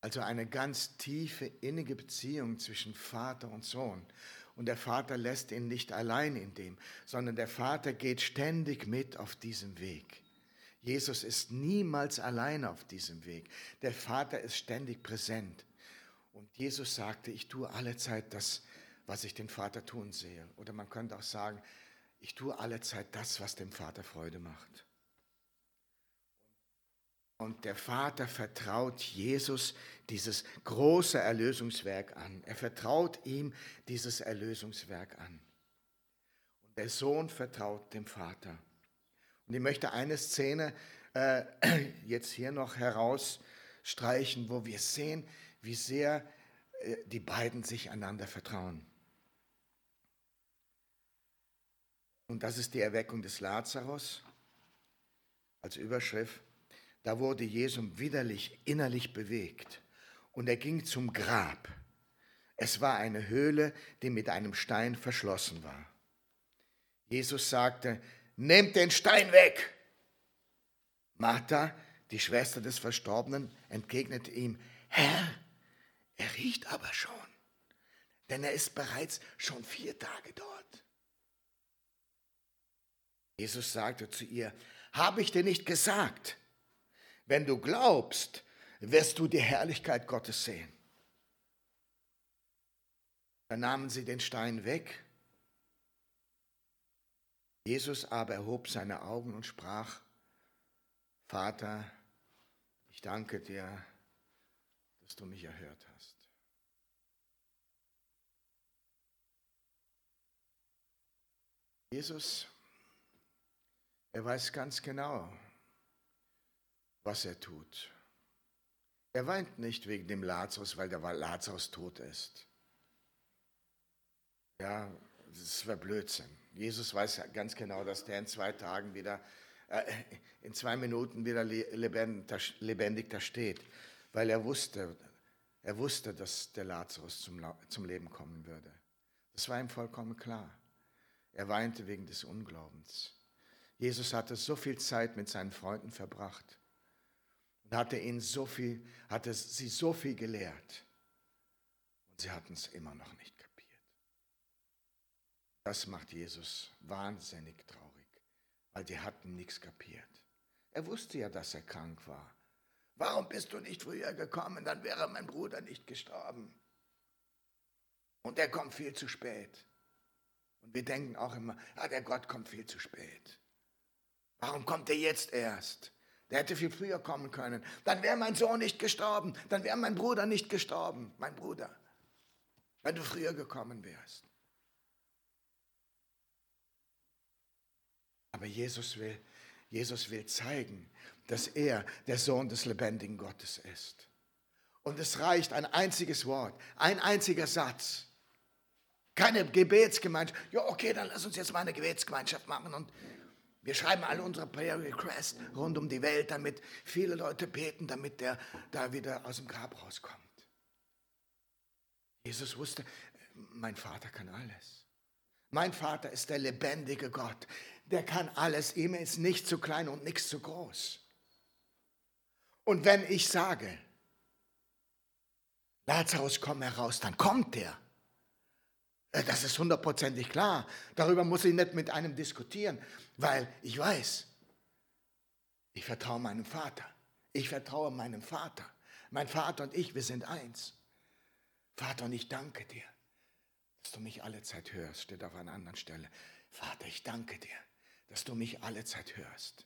Also eine ganz tiefe, innige Beziehung zwischen Vater und Sohn. Und der Vater lässt ihn nicht allein in dem, sondern der Vater geht ständig mit auf diesem Weg. Jesus ist niemals allein auf diesem Weg. Der Vater ist ständig präsent. Und Jesus sagte, ich tue alle Zeit das, was ich den Vater tun sehe. Oder man könnte auch sagen, ich tue alle Zeit das, was dem Vater Freude macht. Und der Vater vertraut Jesus dieses große Erlösungswerk an. Er vertraut ihm dieses Erlösungswerk an. Und der Sohn vertraut dem Vater. Und ich möchte eine Szene äh, jetzt hier noch herausstreichen, wo wir sehen, wie sehr äh, die beiden sich einander vertrauen. Und das ist die Erweckung des Lazarus als Überschrift. Da wurde Jesus widerlich innerlich bewegt und er ging zum Grab. Es war eine Höhle, die mit einem Stein verschlossen war. Jesus sagte, nehmt den Stein weg. Martha, die Schwester des Verstorbenen, entgegnete ihm, Herr, er riecht aber schon, denn er ist bereits schon vier Tage dort. Jesus sagte zu ihr, habe ich dir nicht gesagt, wenn du glaubst, wirst du die Herrlichkeit Gottes sehen. Dann nahmen sie den Stein weg Jesus aber erhob seine Augen und sprach, Vater, ich danke dir, dass du mich erhört hast. Jesus, er weiß ganz genau, was er tut. Er weint nicht wegen dem Lazarus, weil der Lazarus tot ist. Ja, das war Blödsinn. Jesus weiß ganz genau, dass der in zwei Tagen wieder äh, in zwei Minuten wieder lebendig da steht, weil er wusste, er wusste, dass der Lazarus zum, zum Leben kommen würde. Das war ihm vollkommen klar. Er weinte wegen des Unglaubens. Jesus hatte so viel Zeit mit seinen Freunden verbracht und hatte ihnen so viel, hatte sie so viel gelehrt. Und sie hatten es immer noch nicht. Das macht Jesus wahnsinnig traurig, weil die hatten nichts kapiert. Er wusste ja, dass er krank war. Warum bist du nicht früher gekommen? Dann wäre mein Bruder nicht gestorben. Und er kommt viel zu spät. Und wir denken auch immer, ah, der Gott kommt viel zu spät. Warum kommt er jetzt erst? Der hätte viel früher kommen können. Dann wäre mein Sohn nicht gestorben. Dann wäre mein Bruder nicht gestorben. Mein Bruder. Wenn du früher gekommen wärst. Aber Jesus will, Jesus will zeigen, dass er der Sohn des lebendigen Gottes ist. Und es reicht ein einziges Wort, ein einziger Satz. Keine Gebetsgemeinschaft. Ja, okay, dann lass uns jetzt mal eine Gebetsgemeinschaft machen und wir schreiben alle unsere Prayer Requests rund um die Welt, damit viele Leute beten, damit der da wieder aus dem Grab rauskommt. Jesus wusste, mein Vater kann alles. Mein Vater ist der lebendige Gott. Der kann alles. Ihm ist nichts zu klein und nichts zu groß. Und wenn ich sage, Lazarus, komm heraus, dann kommt er. Äh, das ist hundertprozentig klar. Darüber muss ich nicht mit einem diskutieren, weil ich weiß, ich vertraue meinem Vater. Ich vertraue meinem Vater. Mein Vater und ich, wir sind eins. Vater, und ich danke dir, dass du mich alle Zeit hörst, steht auf einer anderen Stelle. Vater, ich danke dir, dass du mich alle Zeit hörst.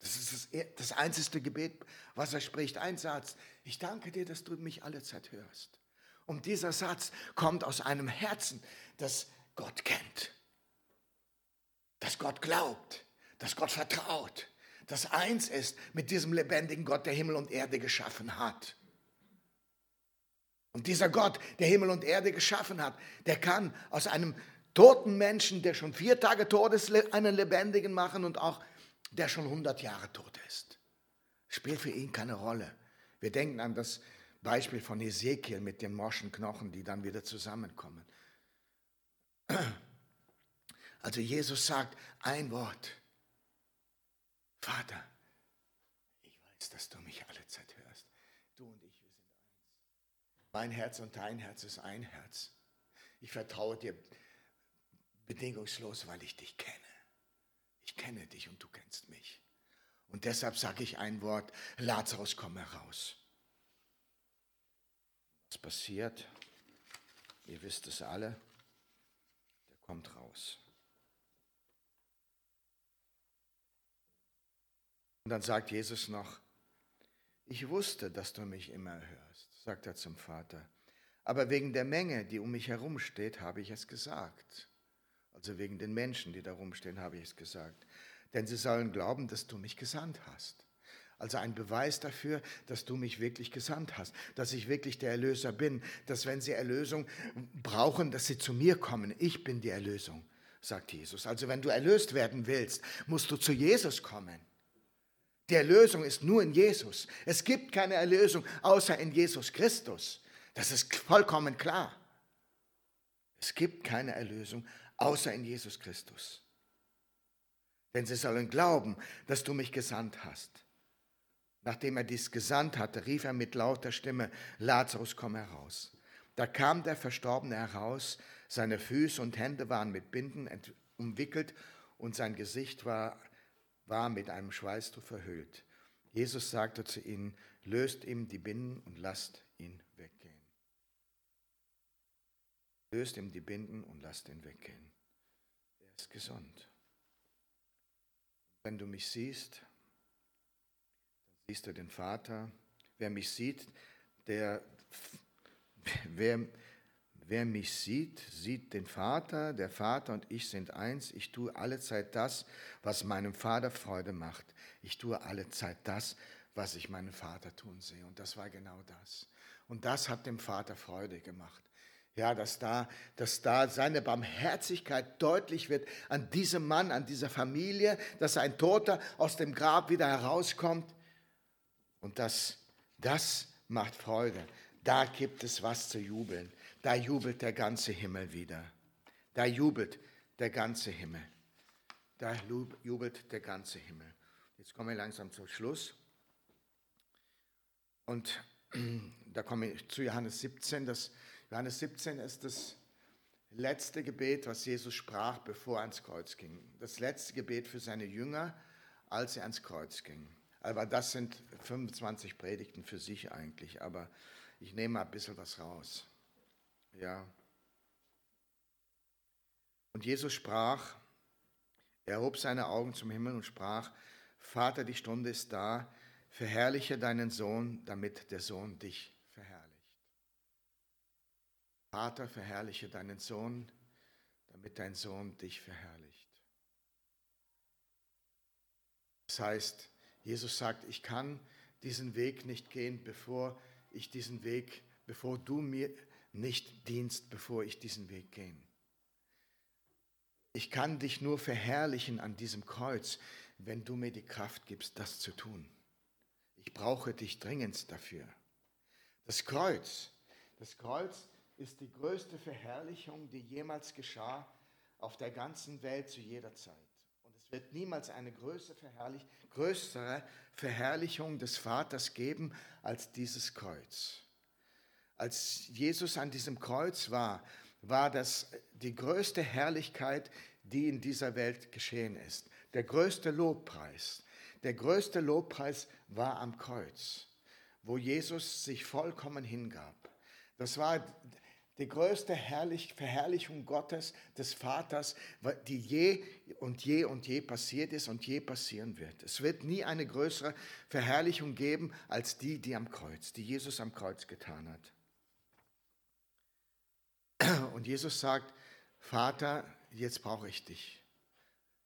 Das ist das, das einzige Gebet, was er spricht. Ein Satz. Ich danke dir, dass du mich alle Zeit hörst. Und dieser Satz kommt aus einem Herzen, das Gott kennt, das Gott glaubt, das Gott vertraut, das eins ist mit diesem lebendigen Gott, der Himmel und Erde geschaffen hat. Und dieser Gott, der Himmel und Erde geschaffen hat, der kann aus einem toten Menschen, der schon vier Tage tot ist, einen lebendigen machen und auch der schon 100 Jahre tot ist. Spielt für ihn keine Rolle. Wir denken an das Beispiel von Ezekiel mit den morschen Knochen, die dann wieder zusammenkommen. Also Jesus sagt ein Wort. Vater, ich weiß, dass du mich alle Zeit hörst. Du und ich, wir sind eins. Mein Herz und dein Herz ist ein Herz. Ich vertraue dir bedingungslos, weil ich dich kenne. Ich kenne dich und du kennst mich. Und deshalb sage ich ein Wort, Lazarus, komm heraus. Was passiert? Ihr wisst es alle. Der kommt raus. Und dann sagt Jesus noch, ich wusste, dass du mich immer hörst, sagt er zum Vater. Aber wegen der Menge, die um mich herum steht, habe ich es gesagt. Also wegen den Menschen, die da rumstehen, habe ich es gesagt. Denn sie sollen glauben, dass du mich gesandt hast. Also ein Beweis dafür, dass du mich wirklich gesandt hast, dass ich wirklich der Erlöser bin, dass wenn sie Erlösung brauchen, dass sie zu mir kommen. Ich bin die Erlösung, sagt Jesus. Also wenn du erlöst werden willst, musst du zu Jesus kommen. Die Erlösung ist nur in Jesus. Es gibt keine Erlösung außer in Jesus Christus. Das ist vollkommen klar. Es gibt keine Erlösung außer in Jesus Christus. Denn sie sollen glauben, dass du mich gesandt hast. Nachdem er dies gesandt hatte, rief er mit lauter Stimme, Lazarus, komm heraus. Da kam der Verstorbene heraus, seine Füße und Hände waren mit Binden umwickelt und sein Gesicht war, war mit einem Schweißtuch verhüllt. Jesus sagte zu ihnen, löst ihm die Binden und lasst ihn weggehen. Löst ihm die Binden und lasst ihn weggehen. Er ist gesund. Wenn du mich siehst, dann siehst du den Vater. Wer mich sieht, der, wer, wer mich sieht, sieht den Vater. Der Vater und ich sind eins. Ich tue alle Zeit das, was meinem Vater Freude macht. Ich tue alle Zeit das, was ich meinen Vater tun sehe. Und das war genau das. Und das hat dem Vater Freude gemacht. Ja, dass da, dass da seine Barmherzigkeit deutlich wird an diesem Mann, an dieser Familie, dass ein Toter aus dem Grab wieder herauskommt. Und das, das macht Freude. Da gibt es was zu jubeln. Da jubelt der ganze Himmel wieder. Da jubelt der ganze Himmel. Da jubelt der ganze Himmel. Jetzt kommen wir langsam zum Schluss. Und da komme ich zu Johannes 17. Das Johannes 17 ist das letzte Gebet, was Jesus sprach, bevor er ans Kreuz ging. Das letzte Gebet für seine Jünger, als er ans Kreuz ging. Aber das sind 25 Predigten für sich eigentlich, aber ich nehme mal ein bisschen was raus. Ja. Und Jesus sprach, er hob seine Augen zum Himmel und sprach, Vater, die Stunde ist da, verherrliche deinen Sohn, damit der Sohn dich. Vater, verherrliche deinen Sohn, damit dein Sohn dich verherrlicht. Das heißt, Jesus sagt, ich kann diesen Weg nicht gehen, bevor ich diesen Weg, bevor du mir nicht dienst, bevor ich diesen Weg gehe. Ich kann dich nur verherrlichen an diesem Kreuz, wenn du mir die Kraft gibst, das zu tun. Ich brauche dich dringend dafür. Das Kreuz, das Kreuz ist die größte Verherrlichung, die jemals geschah auf der ganzen Welt zu jeder Zeit. Und es wird niemals eine größere, Verherrlich größere Verherrlichung des Vaters geben als dieses Kreuz. Als Jesus an diesem Kreuz war, war das die größte Herrlichkeit, die in dieser Welt geschehen ist. Der größte Lobpreis. Der größte Lobpreis war am Kreuz, wo Jesus sich vollkommen hingab. Das war die größte Herrlich Verherrlichung Gottes, des Vaters, die je und je und je passiert ist und je passieren wird. Es wird nie eine größere Verherrlichung geben als die, die am Kreuz, die Jesus am Kreuz getan hat. Und Jesus sagt, Vater, jetzt brauche ich dich.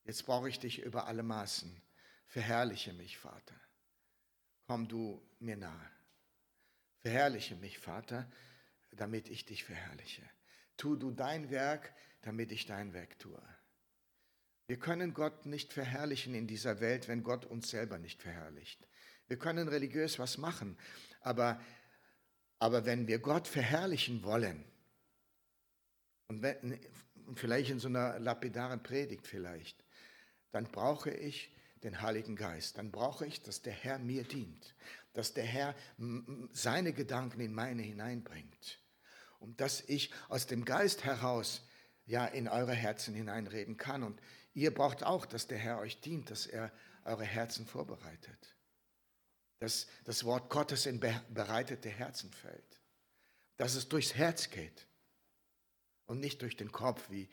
Jetzt brauche ich dich über alle Maßen. Verherrliche mich, Vater. Komm du mir nahe. Verherrliche mich, Vater, damit ich dich verherrliche. Tu du dein Werk, damit ich dein Werk tue. Wir können Gott nicht verherrlichen in dieser Welt, wenn Gott uns selber nicht verherrlicht. Wir können religiös was machen, aber, aber wenn wir Gott verherrlichen wollen, und wenn, vielleicht in so einer lapidaren Predigt vielleicht, dann brauche ich den Heiligen Geist. Dann brauche ich, dass der Herr mir dient, dass der Herr seine Gedanken in meine hineinbringt und dass ich aus dem Geist heraus ja in eure Herzen hineinreden kann. Und ihr braucht auch, dass der Herr euch dient, dass er eure Herzen vorbereitet. Dass das Wort Gottes in bereitete Herzen fällt. Dass es durchs Herz geht und nicht durch den Kopf, wie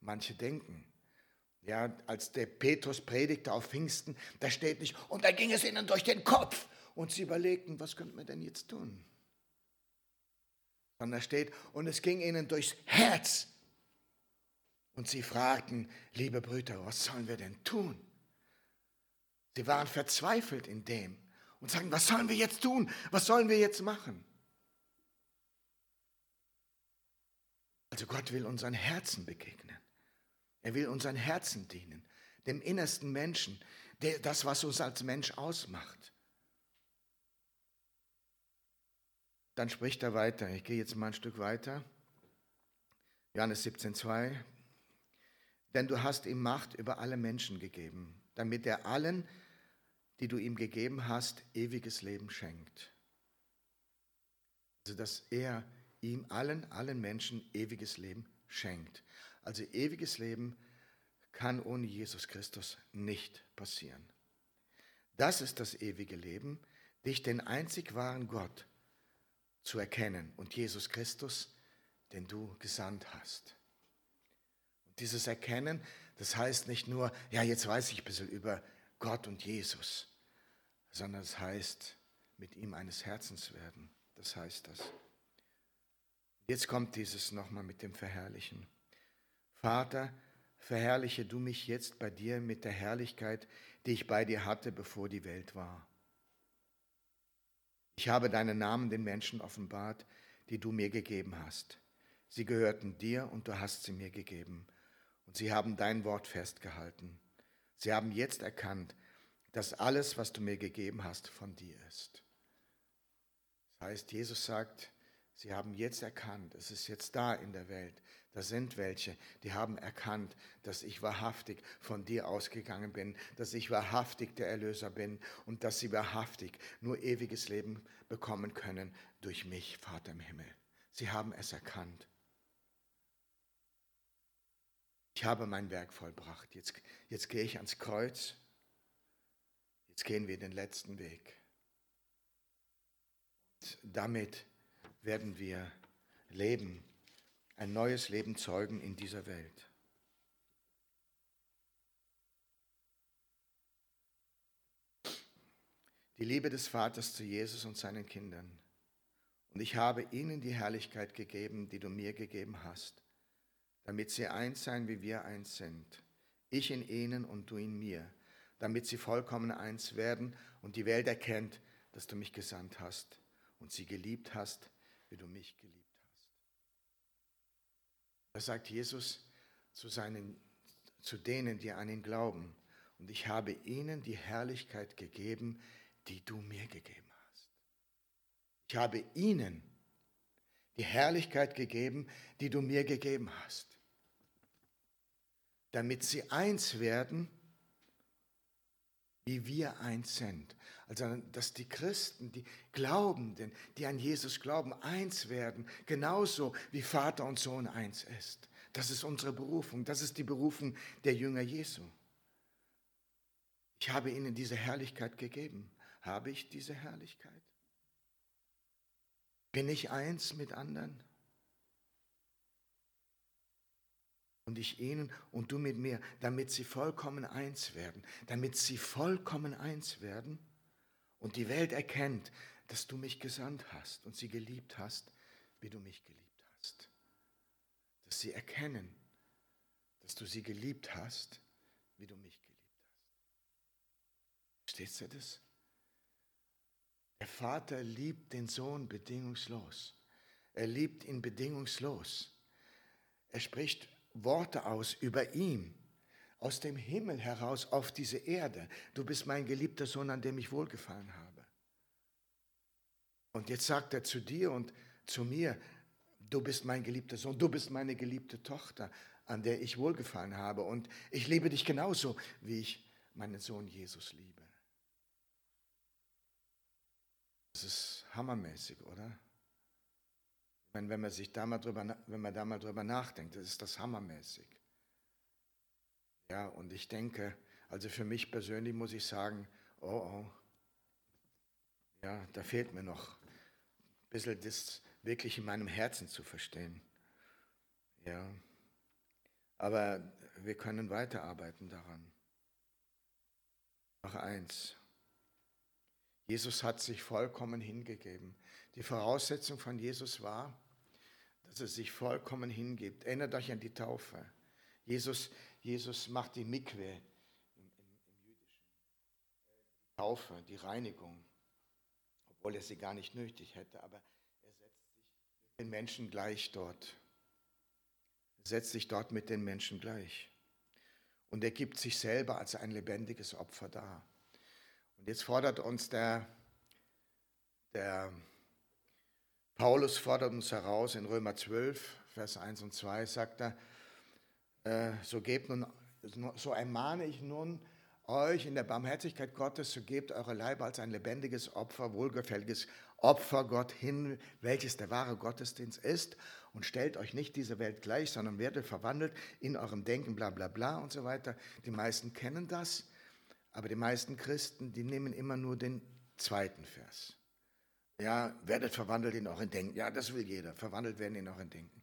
manche denken. Ja, als der Petrus predigte auf Pfingsten, da steht nicht, und da ging es ihnen durch den Kopf. Und sie überlegten, was könnten wir denn jetzt tun? Sondern da steht, und es ging ihnen durchs Herz. Und sie fragten, liebe Brüder, was sollen wir denn tun? Sie waren verzweifelt in dem und sagen, was sollen wir jetzt tun? Was sollen wir jetzt machen? Also Gott will unseren Herzen begegnen. Er will unseren Herzen dienen, dem innersten Menschen, das, was uns als Mensch ausmacht. Dann spricht er weiter. Ich gehe jetzt mal ein Stück weiter. Johannes 17,2. Denn du hast ihm Macht über alle Menschen gegeben, damit er allen, die du ihm gegeben hast, ewiges Leben schenkt. Also dass er ihm allen, allen Menschen ewiges Leben schenkt. Also ewiges Leben kann ohne Jesus Christus nicht passieren. Das ist das ewige Leben, dich den einzig wahren Gott zu erkennen und Jesus Christus, den du gesandt hast. Und dieses Erkennen, das heißt nicht nur, ja, jetzt weiß ich ein bisschen über Gott und Jesus, sondern es heißt, mit ihm eines Herzens werden. Das heißt das. Jetzt kommt dieses nochmal mit dem Verherrlichen. Vater, verherrliche du mich jetzt bei dir mit der Herrlichkeit, die ich bei dir hatte, bevor die Welt war. Ich habe deinen Namen den Menschen offenbart, die du mir gegeben hast. Sie gehörten dir und du hast sie mir gegeben. Und sie haben dein Wort festgehalten. Sie haben jetzt erkannt, dass alles, was du mir gegeben hast, von dir ist. Das heißt, Jesus sagt, sie haben jetzt erkannt, es ist jetzt da in der Welt. Da sind welche, die haben erkannt, dass ich wahrhaftig von dir ausgegangen bin, dass ich wahrhaftig der Erlöser bin und dass sie wahrhaftig nur ewiges Leben bekommen können durch mich, Vater im Himmel. Sie haben es erkannt. Ich habe mein Werk vollbracht. Jetzt, jetzt gehe ich ans Kreuz. Jetzt gehen wir den letzten Weg. Und damit werden wir leben, ein neues Leben zeugen in dieser Welt. Die Liebe des Vaters zu Jesus und seinen Kindern. Und ich habe ihnen die Herrlichkeit gegeben, die du mir gegeben hast, damit sie eins seien, wie wir eins sind. Ich in ihnen und du in mir, damit sie vollkommen eins werden und die Welt erkennt, dass du mich gesandt hast und sie geliebt hast, wie du mich geliebt hast. Das sagt Jesus zu, seinen, zu denen, die an ihn glauben. Und ich habe ihnen die Herrlichkeit gegeben, die du mir gegeben hast. Ich habe ihnen die Herrlichkeit gegeben, die du mir gegeben hast, damit sie eins werden, wie wir eins sind. Also, dass die Christen, die Glaubenden, die an Jesus glauben, eins werden, genauso wie Vater und Sohn eins ist. Das ist unsere Berufung, das ist die Berufung der Jünger Jesu. Ich habe ihnen diese Herrlichkeit gegeben. Habe ich diese Herrlichkeit? Bin ich eins mit anderen? Und ich ihnen und du mit mir, damit sie vollkommen eins werden, damit sie vollkommen eins werden und die Welt erkennt, dass du mich gesandt hast und sie geliebt hast, wie du mich geliebt hast. Dass sie erkennen, dass du sie geliebt hast, wie du mich geliebt hast. Verstehst du das? Der Vater liebt den Sohn bedingungslos. Er liebt ihn bedingungslos. Er spricht Worte aus über ihn, aus dem Himmel heraus auf diese Erde. Du bist mein geliebter Sohn, an dem ich wohlgefallen habe. Und jetzt sagt er zu dir und zu mir, du bist mein geliebter Sohn, du bist meine geliebte Tochter, an der ich wohlgefallen habe. Und ich liebe dich genauso, wie ich meinen Sohn Jesus liebe. Das ist hammermäßig, oder? Meine, wenn man sich da mal drüber, wenn man da mal drüber nachdenkt, das ist das hammermäßig. Ja, und ich denke, also für mich persönlich muss ich sagen, oh, oh, ja, da fehlt mir noch ein bisschen das wirklich in meinem Herzen zu verstehen. Ja, aber wir können weiterarbeiten daran. Noch eins. Jesus hat sich vollkommen hingegeben. Die Voraussetzung von Jesus war, dass er sich vollkommen hingibt. Erinnert euch an die Taufe. Jesus, Jesus macht die Mikwe im, im, im jüdischen. Die Taufe, die Reinigung, obwohl er sie gar nicht nötig hätte, aber er setzt sich mit den Menschen gleich dort. Er setzt sich dort mit den Menschen gleich. Und er gibt sich selber als ein lebendiges Opfer dar. Und jetzt fordert uns der, der Paulus fordert uns heraus in Römer 12, Vers 1 und 2, sagt er, äh, so gebt nun, so ermahne ich nun euch in der Barmherzigkeit Gottes, so gebt eure Leibe als ein lebendiges Opfer, wohlgefälliges Opfer Gott hin, welches der wahre Gottesdienst ist, und stellt euch nicht dieser Welt gleich, sondern werdet verwandelt in eurem Denken, bla bla bla und so weiter. Die meisten kennen das. Aber die meisten Christen, die nehmen immer nur den zweiten Vers. Ja, werdet verwandelt in euren Denken. Ja, das will jeder. Verwandelt werden in euren Denken.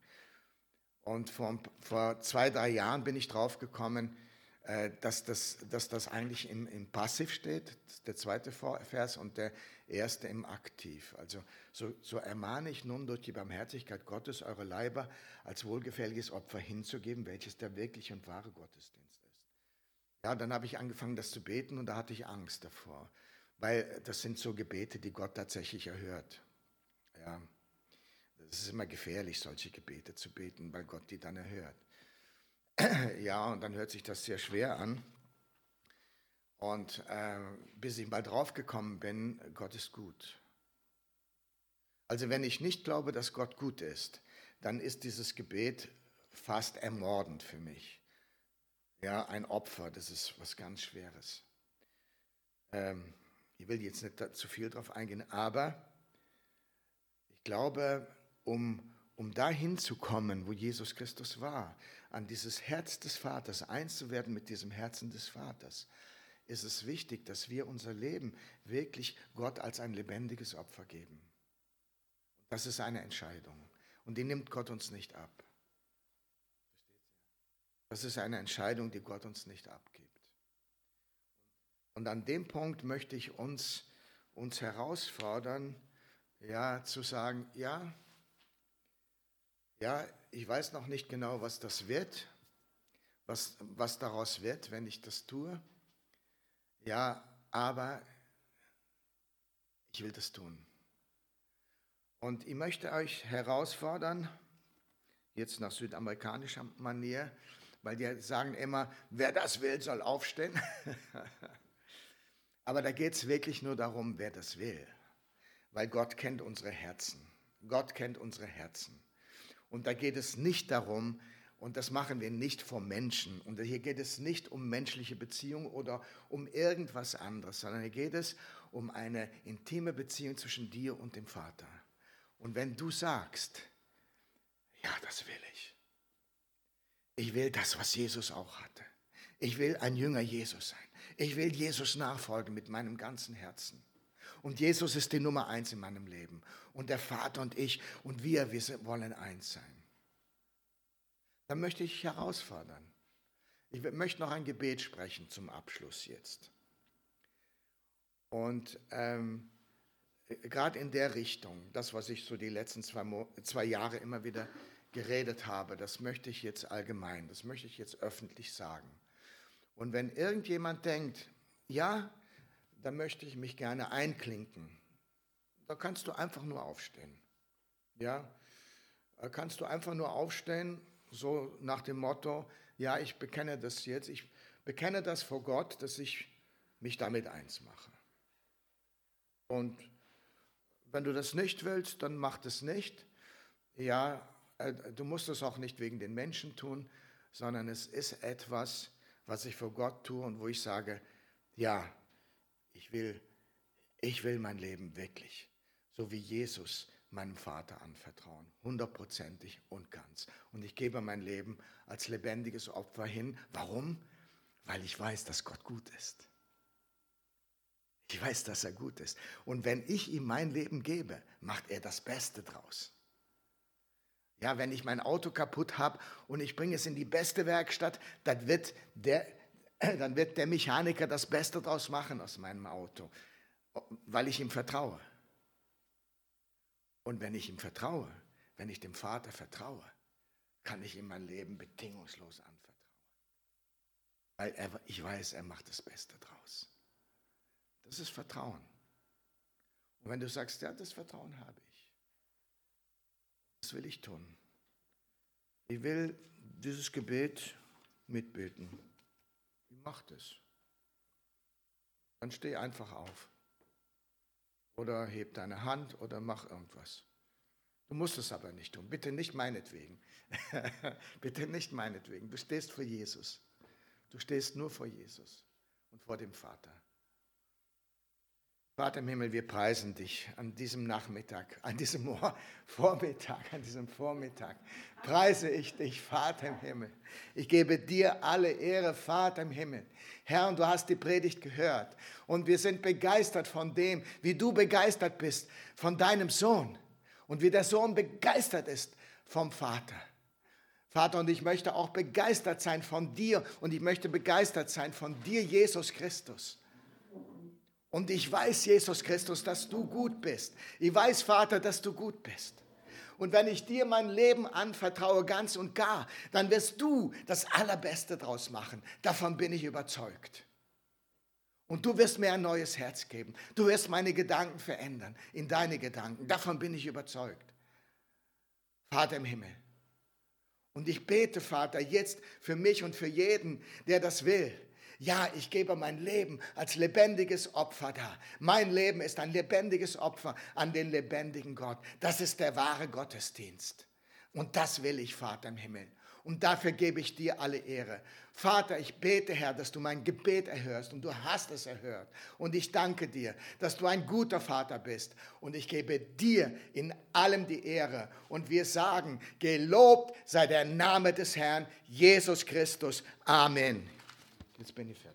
Und vor, vor zwei, drei Jahren bin ich drauf gekommen, äh, dass das, dass das eigentlich im, im Passiv steht, der zweite Vers, und der erste im Aktiv. Also so, so ermahne ich nun durch die Barmherzigkeit Gottes eure Leiber als wohlgefälliges Opfer hinzugeben, welches der wirkliche und wahre Gottesdienst ist. Ja, dann habe ich angefangen, das zu beten und da hatte ich Angst davor, weil das sind so Gebete, die Gott tatsächlich erhört. Ja, Es ist immer gefährlich, solche Gebete zu beten, weil Gott die dann erhört. Ja, und dann hört sich das sehr schwer an. Und äh, bis ich mal drauf gekommen bin, Gott ist gut. Also wenn ich nicht glaube, dass Gott gut ist, dann ist dieses Gebet fast ermordend für mich. Ja, ein Opfer, das ist was ganz Schweres. Ähm, ich will jetzt nicht zu viel darauf eingehen, aber ich glaube, um, um dahin zu kommen, wo Jesus Christus war, an dieses Herz des Vaters, eins zu werden mit diesem Herzen des Vaters, ist es wichtig, dass wir unser Leben wirklich Gott als ein lebendiges Opfer geben. Das ist eine Entscheidung und die nimmt Gott uns nicht ab. Das ist eine Entscheidung, die Gott uns nicht abgibt. Und an dem Punkt möchte ich uns, uns herausfordern, ja, zu sagen, ja, ja, ich weiß noch nicht genau, was das wird, was, was daraus wird, wenn ich das tue. Ja, aber ich will das tun. Und ich möchte euch herausfordern, jetzt nach südamerikanischer Manier, weil die sagen immer, wer das will, soll aufstehen. aber da geht es wirklich nur darum, wer das will, weil Gott kennt unsere Herzen. Gott kennt unsere Herzen. Und da geht es nicht darum, und das machen wir nicht vor Menschen. Und hier geht es nicht um menschliche Beziehungen oder um irgendwas anderes, sondern hier geht es um eine intime Beziehung zwischen dir und dem Vater. Und wenn du sagst, ja, das will ich. Ich will das, was Jesus auch hatte. Ich will ein Jünger Jesus sein. Ich will Jesus nachfolgen mit meinem ganzen Herzen. Und Jesus ist die Nummer eins in meinem Leben. Und der Vater und ich und wir, wir wollen eins sein. Dann möchte ich herausfordern. Ich möchte noch ein Gebet sprechen zum Abschluss jetzt. Und ähm, gerade in der Richtung, das, was ich so die letzten zwei, zwei Jahre immer wieder geredet habe, das möchte ich jetzt allgemein, das möchte ich jetzt öffentlich sagen. Und wenn irgendjemand denkt, ja, da möchte ich mich gerne einklinken. Da kannst du einfach nur aufstehen. Ja, da kannst du einfach nur aufstehen, so nach dem Motto, ja, ich bekenne das jetzt, ich bekenne das vor Gott, dass ich mich damit eins mache. Und wenn du das nicht willst, dann mach das nicht. Ja, äh, du musst es auch nicht wegen den Menschen tun, sondern es ist etwas, was ich vor Gott tue und wo ich sage, ja, ich will, ich will mein Leben wirklich, so wie Jesus meinem Vater anvertrauen, hundertprozentig und ganz. Und ich gebe mein Leben als lebendiges Opfer hin. Warum? Weil ich weiß, dass Gott gut ist. Ich weiß, dass er gut ist. Und wenn ich ihm mein Leben gebe, macht er das Beste draus. Ja, wenn ich mein Auto kaputt habe und ich bringe es in die beste Werkstatt, dann wird der, dann wird der Mechaniker das Beste draus machen aus meinem Auto, weil ich ihm vertraue. Und wenn ich ihm vertraue, wenn ich dem Vater vertraue, kann ich ihm mein Leben bedingungslos anvertrauen. Weil er, ich weiß, er macht das Beste draus. Das ist Vertrauen. Und wenn du sagst, ja, das Vertrauen habe ich, was will ich tun? Ich will dieses Gebet mitbeten. Mach das. Dann steh einfach auf. Oder heb deine Hand oder mach irgendwas. Du musst es aber nicht tun. Bitte nicht meinetwegen. Bitte nicht meinetwegen. Du stehst vor Jesus. Du stehst nur vor Jesus und vor dem Vater. Vater im Himmel, wir preisen dich an diesem Nachmittag, an diesem Vormittag, an diesem Vormittag. Preise ich dich, Vater im Himmel. Ich gebe dir alle Ehre, Vater im Himmel. Herr, und du hast die Predigt gehört. Und wir sind begeistert von dem, wie du begeistert bist von deinem Sohn. Und wie der Sohn begeistert ist vom Vater. Vater, und ich möchte auch begeistert sein von dir. Und ich möchte begeistert sein von dir, Jesus Christus. Und ich weiß, Jesus Christus, dass du gut bist. Ich weiß, Vater, dass du gut bist. Und wenn ich dir mein Leben anvertraue, ganz und gar, dann wirst du das Allerbeste draus machen. Davon bin ich überzeugt. Und du wirst mir ein neues Herz geben. Du wirst meine Gedanken verändern in deine Gedanken. Davon bin ich überzeugt. Vater im Himmel. Und ich bete, Vater, jetzt für mich und für jeden, der das will. Ja, ich gebe mein Leben als lebendiges Opfer da. Mein Leben ist ein lebendiges Opfer an den lebendigen Gott. Das ist der wahre Gottesdienst. Und das will ich, Vater im Himmel. Und dafür gebe ich dir alle Ehre. Vater, ich bete, Herr, dass du mein Gebet erhörst und du hast es erhört. Und ich danke dir, dass du ein guter Vater bist. Und ich gebe dir in allem die Ehre. Und wir sagen, gelobt sei der Name des Herrn, Jesus Christus. Amen. Jetzt bin ich fertig.